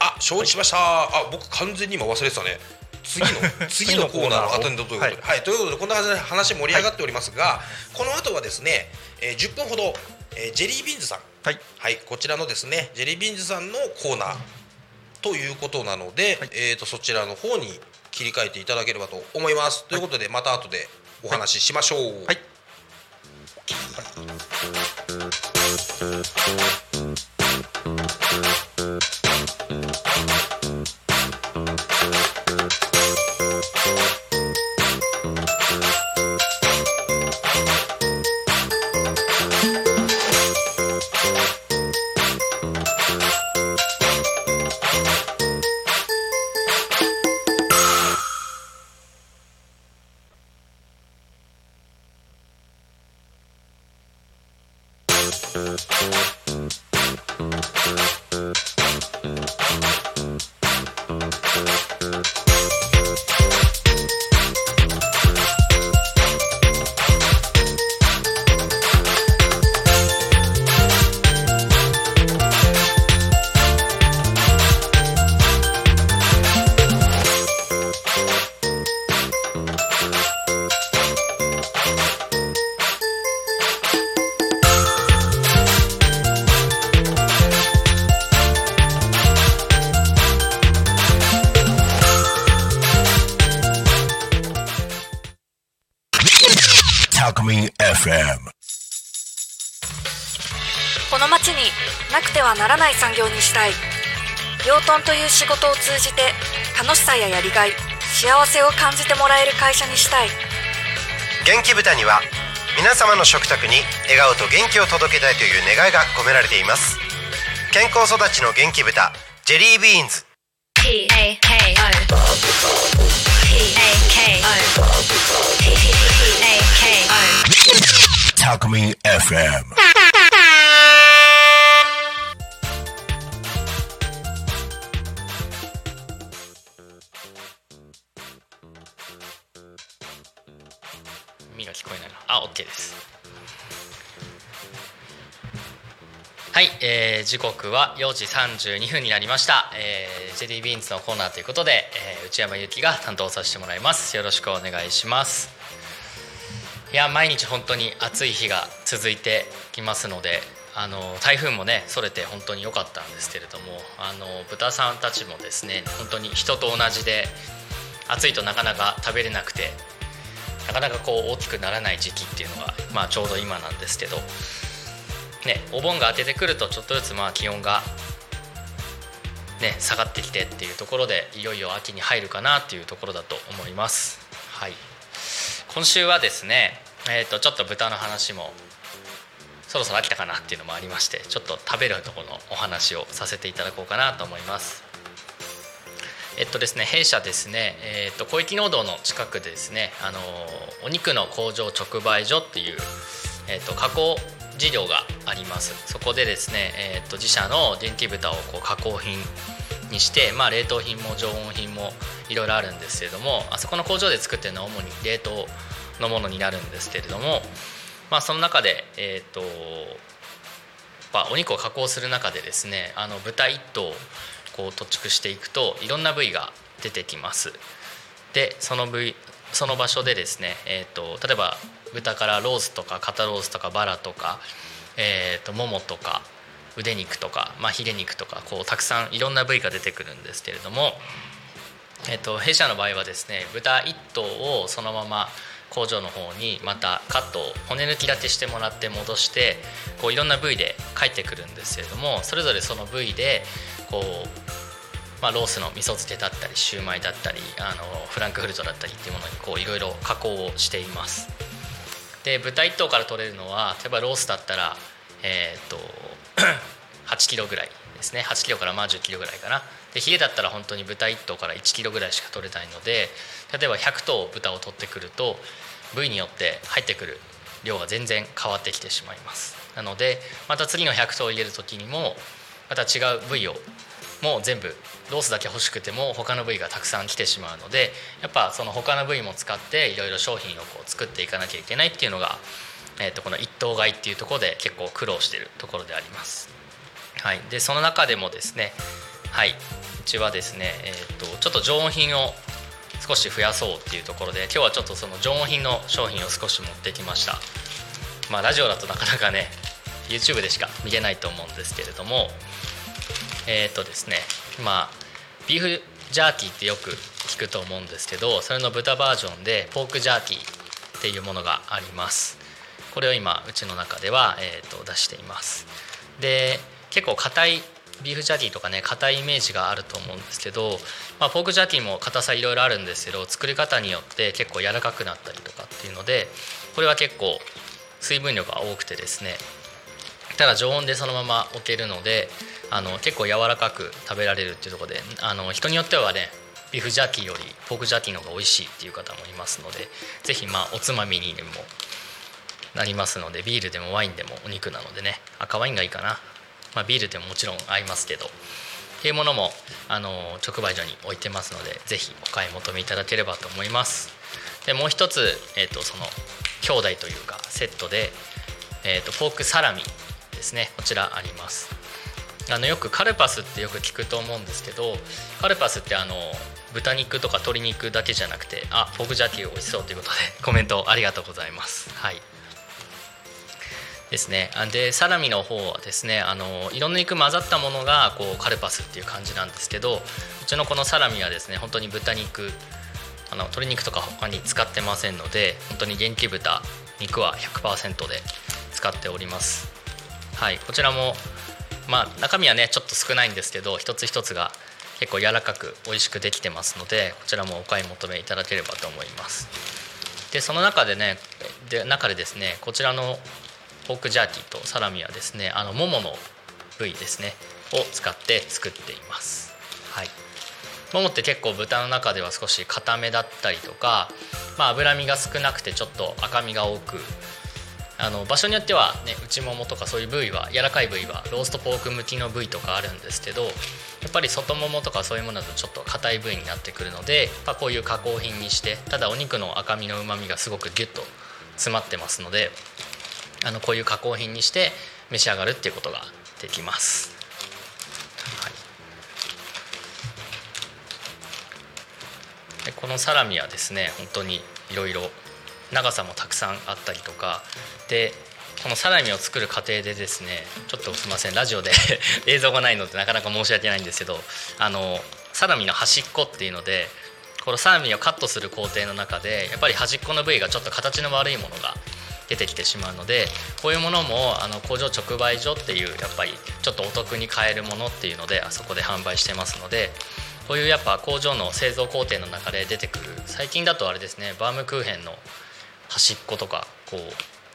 あ承知しました。あ僕完全に今忘れてたね。次の 次のコーナーのアテンドということで、はい。ということでこんな感じで話盛り上がっておりますが、この後はですね、えー10分ほど、えージェリービーンズさん。はい。はい、こちらのですね、ジェリービーンズさんのコーナーということなので、えー、とそちらの方に切り替えていただければと思います。ということで、また後でお話ししましょう。はい。タいう仕事を通じて楽しさややりがい幸せを感じてもらえる会社にしたい。元気豚には皆様の食卓に笑顔と元気を届けたいという願いが込められています。健康育ちの元気豚ジェリービーンズ。ミン FM はい、えー時刻は4時32分になりました、えージェリービーンズのコーナーということで、えー内山由紀が担当させてもらいます。よろしくお願いします。いや毎日本当に暑い日が続いてきますのであの台風もねそれて本当に良かったんですけれどもあの豚さんたちもですね本当に人と同じで暑いとなかなか食べれなくてなかなかこう大きくならない時期っていうのが、まあ、ちょうど今なんですけど、ね、お盆が当ててくるとちょっとずつまあ気温がね、下がってきてっていうところでいよいよ秋に入るかなっていうところだと思います。はい、今週はですね、えー、とちょっと豚の話もそろそろ飽きたかなっていうのもありましてちょっと食べるところのお話をさせていただこうかなと思います。えっとですね、弊社ですね、えっと小池農道の近くでですね、あのお肉の工場直売所っていう、えっと加工事業があります。そこでですね、えっと自社の電気豚をこう加工品にして、まあ冷凍品も常温品もいろいろあるんですけれども、あそこの工場で作ってるのは主に冷凍のものになるんですけれども、まあその中でえっとまお肉を加工する中でですね、あの豚一頭こう土畜していくといろんな部位が出てきますでその部位その場所でですね、えー、と例えば豚からロースとか肩ロースとかバラとか、えー、とももとか腕肉とか、まあ、ヒレ肉とかこうたくさんいろんな部位が出てくるんですけれども、えー、と弊社の場合はですね豚1頭をそのまま工場の方にまたカットを骨抜き立てしてもらって戻してこういろんな部位で帰ってくるんですけれどもそれぞれその部位でこう、まあ、ロースの味噌漬けだったりシューマイだったりあのフランクフルトだったりっていうものにこういろいろ加工をしています。で豚1頭から取れるのは例えばロースだったらえっ、と8キロぐらいですね。8キロからまあ10キロぐらいかな。でヒレだったら本当に豚1頭から1キロぐらいしか取れないので例えば100頭豚を取ってくると部位によって入ってくる量が全然変わってきてしまいます。なのでまた次の100頭を入れる時にもまた違う部位をもう全部ロースだけ欲しくても他の部位がたくさん来てしまうのでやっぱその他の部位も使っていろいろ商品をこう作っていかなきゃいけないっていうのが、えー、とこの一頭買いっていうところで結構苦労しているところであります。はい、でその中でもですねはい。うちはですね、えー、とちょっと常温品を少し増やそうっていうところで今日はちょっとその常温品の商品を少し持ってきました。まあラジオだとなかなかね YouTube でしか見れないと思うんですけれどもえっ、とですねまビーフジャーキーってよく聞くと思うんですけどそれの豚バージョンでポークジャーキーっていうものがあります。これを今うちの中では、えー、と出しています。で結構硬いビーフジャーキーとかね硬いイメージがあると思うんですけど、まあ、ポークジャーキーも硬さいろいろあるんですけど作り方によって結構柔らかくなったりとかっていうのでこれは結構水分量が多くてですねただ常温でそのまま置けるのであの結構柔らかく食べられるっていうところであの人によってはねビーフジャーキーよりポークジャーキーの方が美味しいっていう方もいますので是非まあおつまみにでもなりますのでビールでもワインでもお肉なのでね赤ワインがいいかな、まあ、ビールでももちろん合いますけど。っていうものもあの直売所に置いてますので是非お買い求めいただければと思います。でもう一つ、えー、とその兄弟というかセットで、えー、とポークサラミですね。こちらあります。あのよくカルパスってよく聞くと思うんですけどカルパスってあの豚肉とか鶏肉だけじゃなくてあポークジャーキー美味しそうということで コメントありがとうございます。はい。ですね。でサラミの方はですねあのいろんな肉混ざったものがこうカルパスっていう感じなんですけどうちのこのサラミはですね本当に豚肉あの鶏肉とか他に使ってませんので本当に元気豚肉は100%で使っております。はい。こちらもまあ中身はねちょっと少ないんですけど一つ一つが結構柔らかく美味しくできてますのでこちらもお買い求めいただければと思います。でその中でねで中でですねこちらのポークジャーキーとサラミはですねあのももの部位ですねを使って作っています。はい。ももって結構豚の中では少し硬めだったりとか、まあ、脂身が少なくてちょっと赤みが多くあの場所によってはね内ももとかそういう部位は柔らかい部位はローストポーク向きの部位とかあるんですけどやっぱり外ももとかそういうものだとちょっと硬い部位になってくるので、まあ、こういう加工品にしてただお肉の赤身のうまみがすごくギュッと詰まってますのであのこういう加工品にして召し上がるっていうことができます。はいでこのサラミはですね本当にいろいろ長さもたくさんあったりとか。でこのサラミを作る過程でですねちょっとすいませんラジオで 映像がないのでなかなか申し訳ないんですけどあのサラミの端っこっていうのでこのサラミをカットする工程の中でやっぱり端っこの部位がちょっと形の悪いものが出てきてしまうのでこういうものもあの工場直売所っていうやっぱりちょっとお得に買えるものっていうのであそこで販売してますのでこういうやっぱ工場の製造工程の中で出てくる最近だとあれですねバームクーヘンの端っことかこう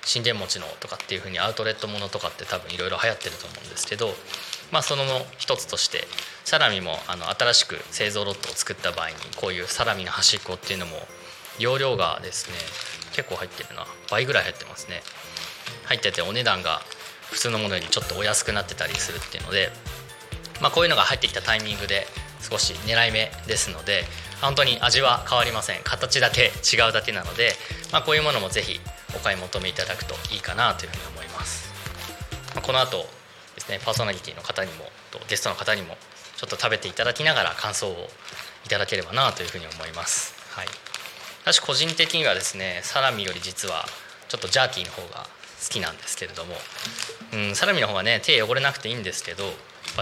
信玄餅のとかっていう風にアウトレットものとかって多分いろいろ流行ってると思うんですけどまあその一つとしてサラミもあの新しく製造ロットを作った場合にこういうサラミの端っこっていうのも容量がですね結構入ってるな。倍ぐらい入ってますね。入っててお値段が普通のものよりちょっとお安くなってたりするっていうのでまあこういうのが入ってきたタイミングで少し狙い目ですので本当に味は変わりません。形だけ違うだけなので、まあ、こういうものもぜひお買い求めいただくといいかなというふうに思います、まあ、この後ですねパーソナリティの方にもとゲストの方にもちょっと食べていただきながら感想をいただければなというふうに思います。はい。私個人的にはですねサラミより実はちょっとジャーキーの方が好きなんですけれども、うん、サラミの方がね手汚れなくていいんですけど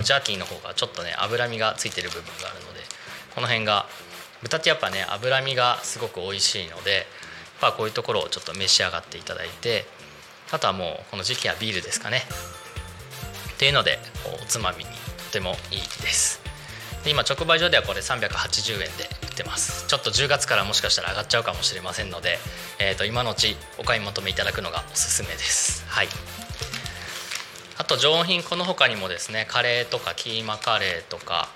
ジャーキーの方がちょっとね脂身がついてる部分があるのでこの辺が豚ってやっぱね脂身がすごく美味しいのでやっぱこういうところをちょっと召し上がっていただいてあとはもうこの時期はビールですかね。っていうのでおつまみにとてもいいです。で今直売所ではこれ380円で売ってます。ちょっと10月からもしかしたら上がっちゃうかもしれませんので、えー、と今のうちお買い求めいただくのがおすすめです。はい。あと上品この他にもですねカレーとかキーマカレーとか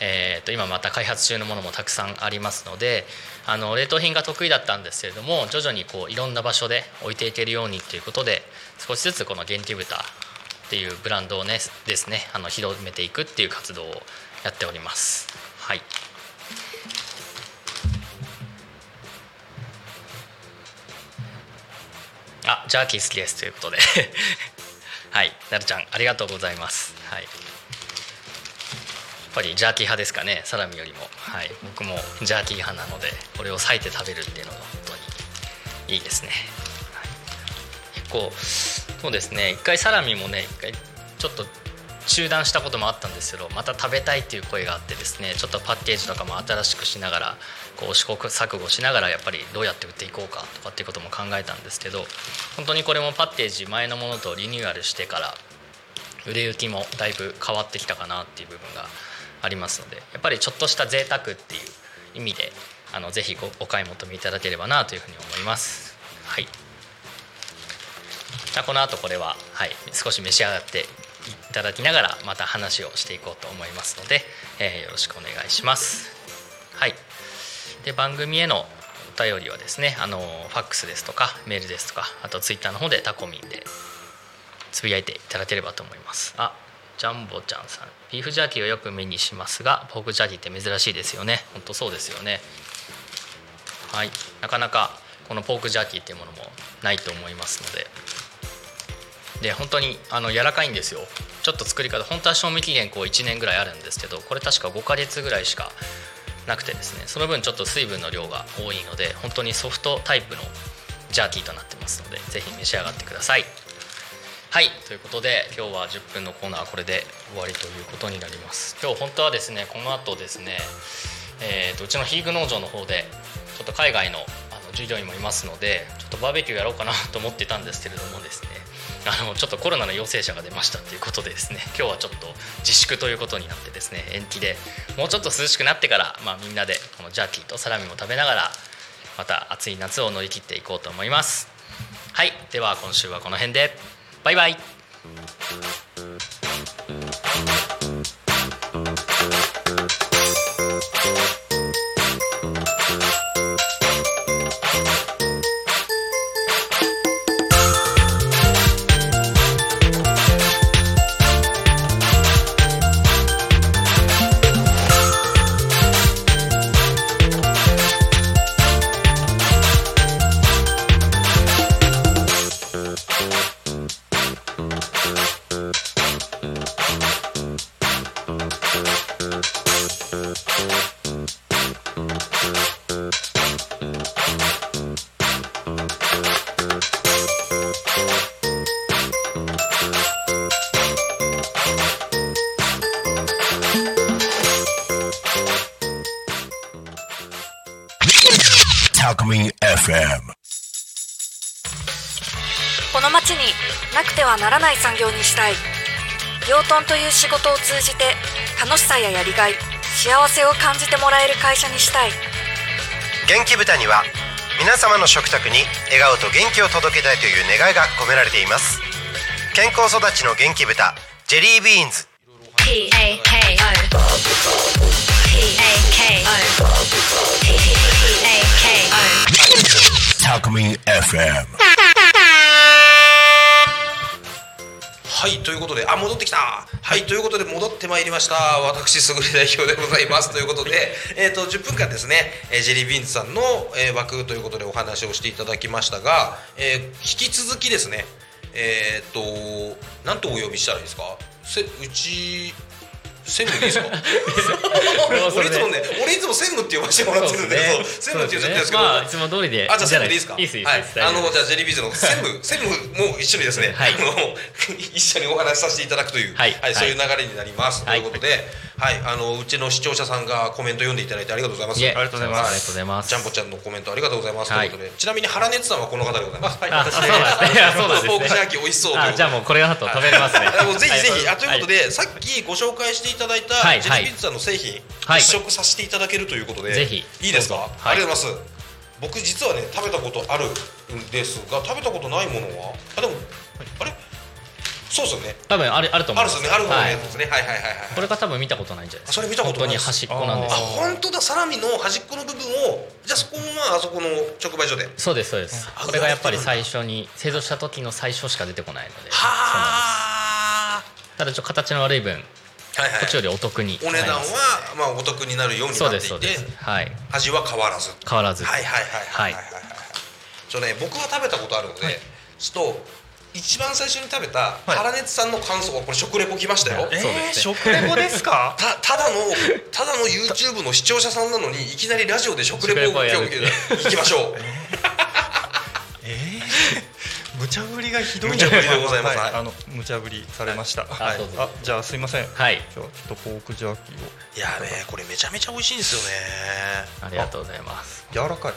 えー、と今また開発中のものもたくさんありますのであの冷凍品が得意だったんですけれども徐々にこういろんな場所で置いていけるようにということで少しずつこの元気豚っていうブランドをねですねあの広めていくっていう活動をやっております。はいあジャーキー好きですということではい。なるちゃんありがとうございます。はい。やっぱりジャーキー派ですかねサラミよりも。はい。僕もジャーキー派なのでこれを裂いて食べるっていうのが本当にいいですね、はい、結構そうですね。一回サラミもね一回ちょっと中断したこともあったんですけどまた食べたいっていう声があってですねちょっとパッケージとかも新しくしながらこう試行錯誤しながらやっぱりどうやって売っていこうかとかっていうことも考えたんですけど本当にこれもパッケージ前のものとリニューアルしてから売れ行きもだいぶ変わってきたかなっていう部分がありますのでやっぱりちょっとした贅沢っていう意味であのぜひお買い求めいただければなというふうに思います。はいじゃこの後これは、はい、少し召し上がっていただきながらまた話をしていこうと思いますので、えーよろしくお願いします。はい、で番組へのお便りはですねあのファックスですとかメールですとかあとツイッターの方でタコミンでつぶやいていただければと思います。あジャンボちゃんさん。ビーフジャーキーをよく目にしますがポークジャーキーって珍しいですよね。本当そうですよね。はい。なかなかこのポークジャーキーっていうものもないと思いますので。で本当にあの柔らかいんですよ。ちょっと作り方本当は賞味期限こう1年ぐらいあるんですけどこれ確か5ヶ月ぐらいしかなくてですね。その分ちょっと水分の量が多いので本当にソフトタイプのジャーキーとなってますのでぜひ召し上がってください。はいということで今日は10分のコーナーこれで終わりということになります。今日本当はですねこの後ですねえーとうちのヒーグ農場の方でちょっと海外のあの従業員もいますのでちょっとバーベキューやろうかなと思ってたんですけれどもですねあのちょっとコロナの陽性者が出ましたということでですね今日はちょっと自粛ということになってですね延期でもうちょっと涼しくなってから、まあ、みんなでこのジャーキーとサラミも食べながらまた暑い夏を乗り切っていこうと思います。はいでは今週はこの辺で。バイバイ。てはならない産業にしたい。養豚という仕事を通じて楽しさややりがい幸せを感じてもらえる会社にしたい。元気豚には皆様の食卓に笑顔と元気を届けたいという願いが込められています。健康育ちの元気豚ジェリービーンズ。Talkme FM. はいということであ戻ってきた。はいということで戻ってまいりました。私すぐれ代表でございます。ということでえっ、と10分間ですねえージェリービーンズさんの、えー枠ということでお話をしていただきましたが、えー引き続きですねえっ、と何とお呼びしたらいいですか？せうち専務でいいですか？俺いつもね俺いつも専務って呼ばせてもらってるんで専務って言っちゃってるんですけど、まあいつも通りであじゃあ専務でい。いいですか？いいですいいはい。あのじゃあジェリービーズの専務専務も一緒にですね、はい。あの 一緒にお話しさせていただくという、はい。はいそういう流れになります、はい。ということで、はい、あのうちの視聴者さんがコメント読んでいただいてありがとうございます。ありがとうございます。ありがとうございます。ジャンボちゃんのコメントありがとうございます、はい。ということで、ちなみに原熱さんはこの方でございます。はいあそうなんですね。ポークジャーキー美味しそうということであじゃあもうこれだと食べれますね。あもうぜひぜひ、はい。あということで、さっきご紹介していただいた、はいジェリービッツさんの製品、はい。試食させていただけるということで、ぜひ。いいですか、ありがとうございます。僕実はね食べたことあるんですが食べたことないものは？あでも、そうですよね。多分あるあると思あるいますですよね。ある方のはい。やつですね、はい、はいはいはい。これが多分見たことないんじゃないですか。それ見たことない。本当に端っこなんですあ本当だ。サラミの端っこの部分をじゃあそこもまああそこの直売所で。そうですそうです。あこれがやっぱり最初に製造した時の最初しか出てこないので。はあ。ただちょっと形の悪い分はいはい。こっちよりお得に。お値段はまあお得になるようにそうなっていて。はい。味は変わらず。変わらず。はいはいはいはいはいははい。はい。ね僕は食べたことあるので、ちょっと一番最初に食べた原熱さんの感想はこれ食レポきましたよ、えー、食レポですか？たただのただの YouTube の視聴者さんなのにいきなりラジオで食レポを今日行きましょう。えー、無茶ぶりがひどい。無茶ぶりでございます。はい。はい、あの無茶ぶりされました、あどうぞ。あじゃあすいません。はい。じゃあちょっとポークジャーキーを。いやねこれめちゃめちゃ美味しいんですよね。ありがとうございます。柔らかい。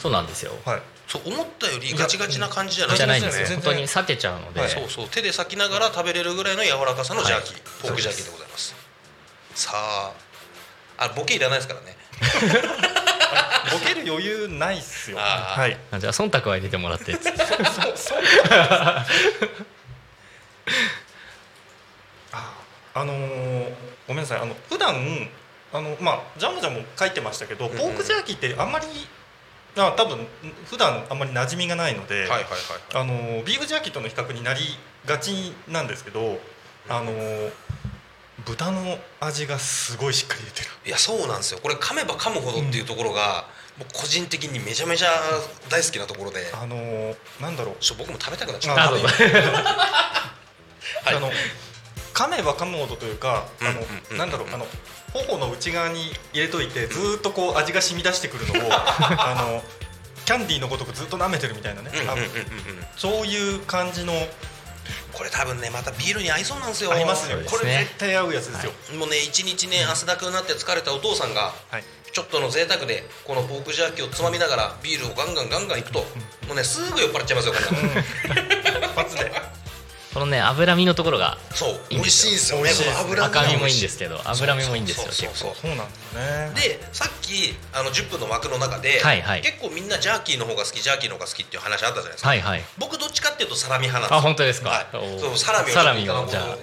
そうなんですよ。はいそう思ったよりガチガチな感じじゃないじゃないんですね。本当に裂けちゃうので、はい。そうそう手で裂きながら食べれるぐらいの柔らかさのジャーキー、はい。ポークジャーキーでございます。さああボケいらないですからね。ボケる余裕ないっすよ。はい。あじゃあ忖度は入れてもらって。あのーごめんなさい。あの普段あのまあジャムジャムも書いてましたけど、んうん。ポークジャーキーってあんまりあ多分普段あんまり馴染みがないので、はいはいはいあのービーフジャーキーとの比較になりがちなんですけどあのー豚の味がすごいしっかり出てる。いやそうなんですよ。これ噛めば噛むほどっていうところが、僕個人的にめちゃめちゃ大好きなところで。あのーなんだろう。僕も食べたくなっちゃったあの噛めば噛むほどというか、あのうんうんうん。なんだろうあの頬の内側に入れといてずーっとこう味が染み出してくるのを あのキャンディーのごとくずっと舐めてるみたいなね、そういう感じの。これ多分ねまたビールに合いそうなんですよ。合いますよ、これ絶対合うやつですよ、もうね一日ね汗だくになって疲れたお父さんがはい。ちょっとの贅沢でこのポークジャーキーをつまみながらビールをガンガンガンガンいくともうねすぐ酔っ払っちゃいますよこれ。一発でこのね脂身のところがそう美味しいんですよ。ね美味しいこの脂身が赤身もいいんですけど脂身もいいんですよそうそうそう。そうなんですね。でさっきあの10分の枠の中で、はいはい。結構みんなジャーキーの方が好きジャーキーの方が好きっていう話あったじゃないですか、はいはい。僕どっちかっていうとサラミ派なんですよ。あ本当ですか？はい。そうサラミをサラミをじゃあ。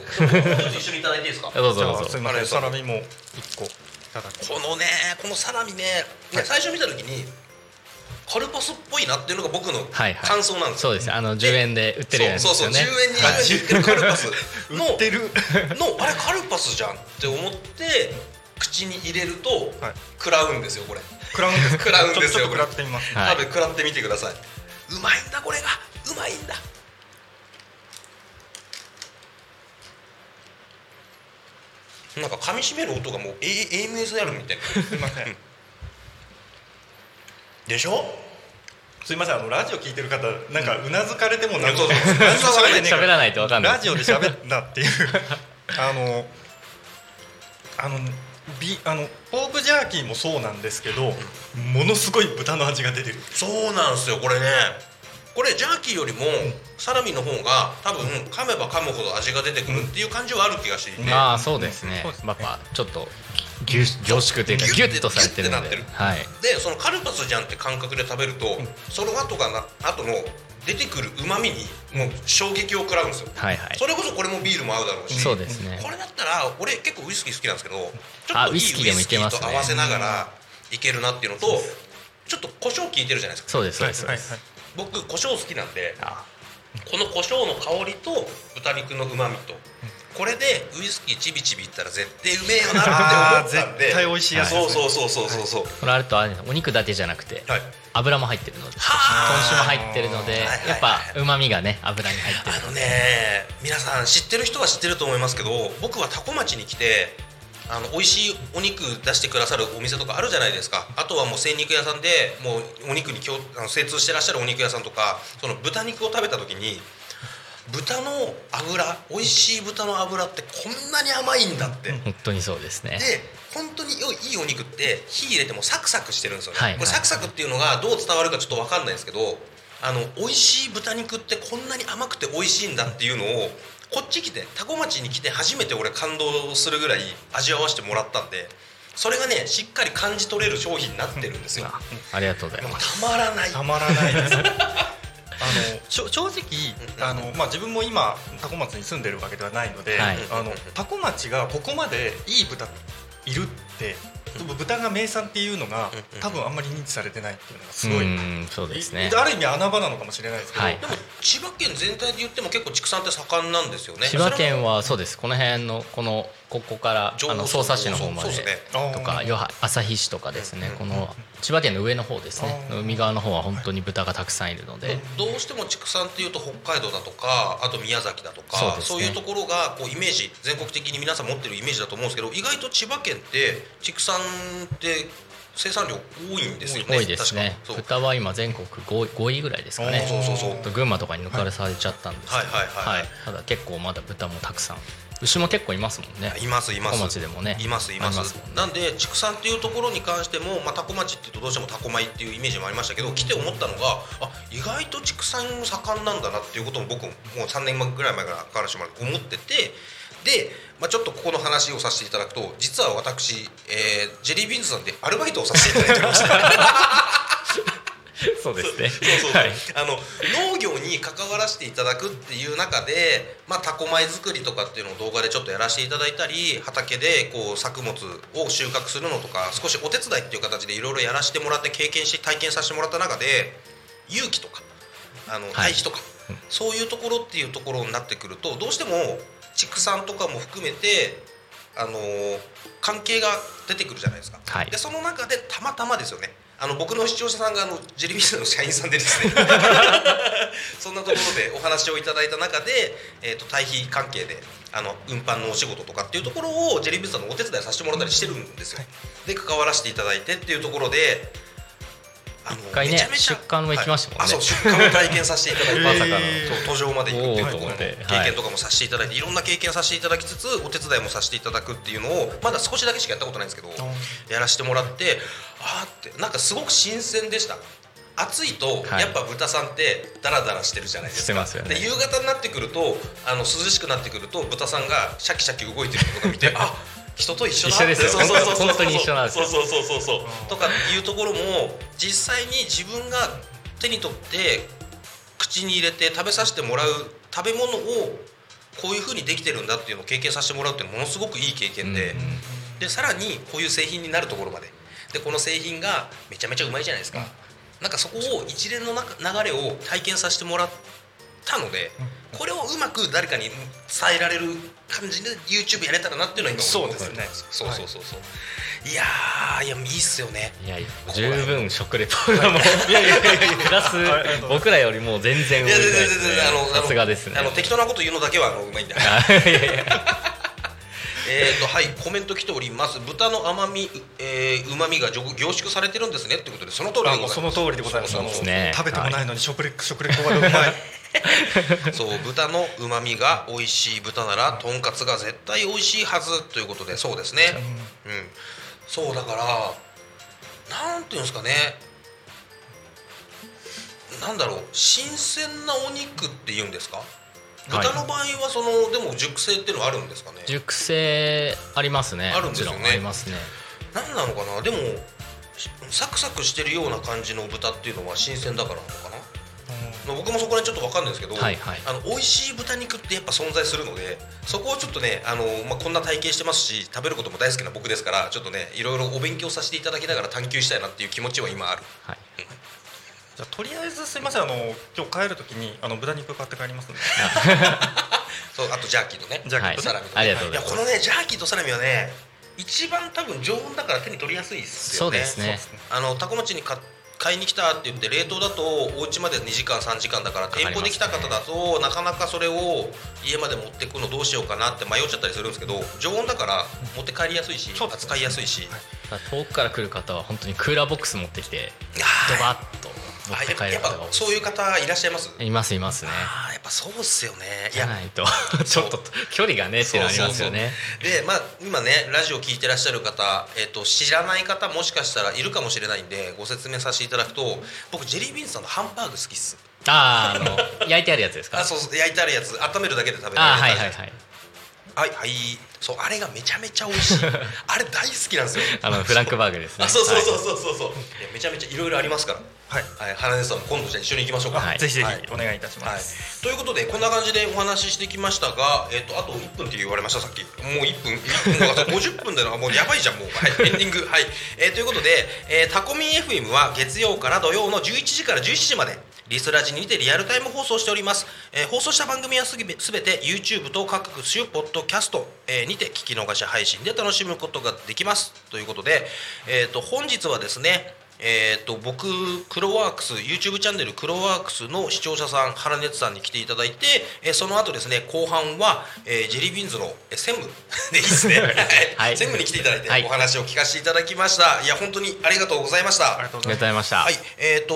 一緒にいただいていいですか？どうぞじゃどうぞ。あすいませんサラミも一個いただきこのねこのサラミねね最初見た時にカルパスっぽいなっていうのが僕のはいはい。感想なんですよ、そうです。あの10円で売ってるやつそうそうそう。ですよね10円20円で売ってるカルパスの売ってる。のあれカルパスじゃんって思って口に入れると、はい。食らうんですよこれ。食らうんです食らうんですよちょっと食らってみます。はい。多分食らってみてください。うまいんだこれが。うまいんだ。なんか噛み締める音がもう A- AMSR みたいな。すいません。でしょ？すいませんあのラジオ聞いてる方なんかうなずかれてもなんそうそう。そう何も喋らないとわかんない。ラジオで喋んなっていう。あのあのビあのポークジャーキーもそうなんですけどものすごい豚の味が出てる。そうなんですよこれね。これジャーキーよりもサラミの方が多分噛めば噛むほど味が出てくるっていう感じはある気がしていて、まあそうですね。やっぱちょっと凝凝縮というかギュッとされてるので。ギュッてなってる。はい。でそのカルパスじゃんって感覚で食べると、その後がな後の出てくるうまみにもう衝撃を食らうんですよ、はいはい。それこそこれもビールも合うだろうしそうですね。これだったら俺結構ウイスキー好きなんですけどちょっといいウイスキーと合わせながらいけるなっていうのとちょっと胡椒効いてるじゃないですか。そうです。そうです。そうです僕胡椒好きなんであ。この胡椒の香りと豚肉のうまみとこれでウイスキーちびちびいったら絶対うめえよなって思ったんで。絶対美味しいやつね。そうそうそうそうそうそう。これあるとあれお肉だけじゃなくてはい。油も入ってるので。はあ豚脂も入ってるのではいはいはい。やっぱうまみがね油に入ってるあのね皆さん知ってる人は知ってると思いますけど僕はタコ町に来てあの美味しいお肉出してくださるお店とかあるじゃないですか。あとはもう精肉屋さんでもうお肉にきょあの精通してらっしゃるお肉屋さんとかその豚肉を食べた時に豚の脂美味しい豚の脂ってこんなに甘いんだって、本当にそうですね。で本当に良いいいお肉って火入れてもサクサクしてるんですよね、はい。これサクサクっていうのがどう伝わるかちょっと分かんないんですけどあの美味しい豚肉ってこんなに甘くて美味しいんだっていうのをこっち来て多古町に来て初めて俺感動するぐらい味わわせてもらったんでそれがねしっかり感じ取れる商品になってるんですよ。ありがとうございます。たまらない。たまらないです。あ の正直あの、まあ、自分も今多古町に住んでるわけではないので、はい。あの多古町がここまでいい豚いるって豚が名産っていうのが多分あんまり認知されてないっていうのがすごい、うんそうですね。ある意味穴場なのかもしれないですけど、はい。でも千葉県全体で言っても結構畜産って盛んなんですよね。千葉県はそうです。この辺のこのここから上あの匝瑳市の方までとかよは旭市とかですね。この千葉県の上の方ですね。海側の方は本当に豚がたくさんいるので。どうしても畜産っていうと北海道だとかあと宮崎だとかそうね。いうところがこうイメージ全国的に皆さん持ってるイメージだと思うんですけど意外と千葉県って畜産って生産量多いんですよね。多いですね。豚は今全国 5, 5位ぐらいですかね。そうそうそう。と群馬とかに抜かれされちゃったんですけど。はい。はい。はい。はい。ただ結構まだ豚もたくさん。牛も結構いますもんね。いますいます。小町でもね。いますいます。ね。なんで畜産っていうところに関しても、まあ、タコ町っていうとどうしてもタコ米っていうイメージもありましたけど来て思ったのがあ意外と畜産盛んなんだなっていうことも僕ももう3年ぐらい前からからしてもらって思っててで、まあ、ちょっとここの話をさせていただくと実は私、えージェリービーンズさんでアルバイトをさせていただいてまして。そうですね。そうそうはい。あの農業に関わらせていただくっていう中で、まあ、タコ米作りとかっていうのを動画でちょっとやらせていただいたり畑でこう作物を収穫するのとか少しお手伝いっていう形でいろいろやらせてもらって経験して体験させてもらった中で勇気とかあのはい。堆肥とか、そういうところっていうところになってくるとどうしても畜産とかも含めてあの関係が出てくるじゃないですか。はい。でその中でたまたまですよね。あの僕の視聴者さんがあのジェリービーズの社員さんでですね。そんなところでお話をいただいた中で、えー、と堆肥関係であの運搬のお仕事とかっていうところをジェリービーズさんのお手伝いさせてもらったりしてるんですよ、で関わらせていただいてっていうところであの一回ね出荷も行きましたもんね。はい。あそう出荷も体験させていただいて まさかの。途上まで行く。ってい。うところの経験とかもさせていただいて、い、ろんな経験させていただきつつお手伝いもさせていただくっていうのをまだ少しだけしかやったことないんですけどやらせてもらってあーってなんかすごく新鮮でした。暑いとはい。やっぱ豚さんってダラダラしてるじゃないですか、ね。で夕方になってくるとあの涼しくなってくると豚さんがシャキシャキ動いてるのとか見てあ 人と一緒なんですよ。そうそうそうそう。そうとかいうところも実際に自分が手に取って口に入れて食べさせてもらう食べ物をこういうふうにできてるんだっていうのを経験させてもらうっていうのはものすごくいい経験で、でさらにこういう製品になるところまで。でこの製品がめちゃめちゃうまいじゃないですか、なんかそこを一連の中流れを体験させてもらったので、これをうまく誰かに伝えられる感じで YouTube やれたらなっていうのは今そうですね。そうそうそうそう、い、やーいやいいっすよね。いやいや十分食レポがもうプラス僕らよりも全然いや全然多いさすがですね。あの適当なこと言うのだけはあのうまいんであいやいや。えーとはいコメント来ております。豚の甘みえー、旨味が凝凝縮されてるんですねってことでその通りであございます。のその通りでございます。食べてもないのに食レ食レポがうまい？そう豚の旨味が美味しい豚ならとんかつが絶対美味しいはずということでそうですね。うん。そうだからなんていうんですかね。なんだろう。新鮮なお肉っていうんですか？はい。豚の場合はそのでも熟成っていうのはあるんですかね？熟成ありますね。あるんですよね。ありますね。何なのかな？でもしサクサクしてるような感じの豚っていうのは新鮮だからなのかな？僕もそこら辺ちょっと分かんないんですけど、はいはいあの美味しい豚肉ってやっぱ存在するのでそこをちょっとねあの、まあ、こんな体型してますし食べることも大好きな僕ですからちょっとねいろいろお勉強させていただきながら探求したいなっていう気持ちは今ある。はい。じゃあとりあえずすいませんあの今日帰るときにあの豚肉買って帰りますんで。そうあとジャーキーとね。ジャーキーとサラミと、ありがとうございます。やこのねジャーキーとサラミはね一番多分常温だから手に取りやすいですよね。そうですね。あのタコ町に買買いに来たって言って冷凍だとお家まで2時間3時間だから店舗で来た方だとなかなかそれを家まで持ってくのどうしようかなって迷っちゃったりするんですけど常温だから持って帰りやすいし扱いやすいし。遠くから来る方は本当にクーラーボックス持ってきてドバッと持って帰る方が多いそういう方いらっしゃいます。いますいますねっぱそうっすよね。いじゃないと。ちょっと距離がねっていうのありますよね。でまあ今ねラジオ聞いてらっしゃる方、えっと知らない方もしかしたらいるかもしれないんでご説明させていただくと僕ジェリービーンズさんのハンバーグ好きっす。あーあの焼いてあるやつですか？あそうそう焼いてあるやつ。温めるだけで食べれる。やつはいはいはいはいはい。そうあれがめちゃめちゃ美味しい。あれ大好きなんですよ。あのフランクバーグですね。あそうそうそうはい。そうそうそう、いやめちゃめちゃいろいろありますから。はい。はい花根さんも今度じゃあ一緒に行きましょうか、はい。ぜひぜひはい。お願いいたしはい。ます、、ということでこんな感じでお話ししてきましたが、えっとあと1分って言われましたさっき。もう1分1分が 50分でのもうやばいじゃんもう、はい、エンディング。はい、えーということで、えータコミン FM は月曜から土曜の11時から17時までリスラジにてリアルタイム放送しております、えー放送した番組はすべて YouTube と各種ポッドキャスト、えにて聞き逃し配信で楽しむことができます。ということで、えー、と本日はですねえー、と僕クロワークス YouTube チャンネルクロワークスの視聴者さん原熱さんに来ていただいて、えーその後ですね後半は、えージェリービーンズの、えー専務でいいですね、はい。はい。専務に来ていただいてはい。お話を聞かせていただきました、い、や本当にありがとうございました。ありがとうございました、はい、えっ、と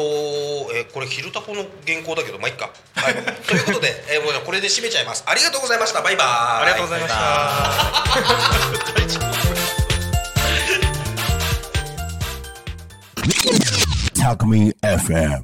えーこれ昼タコの原稿だけどまあいっか。はい、ということで、えーもうこれで締めちゃいます。ありがとうございました。バイバイ。ありがとうございました。Talk Me FM.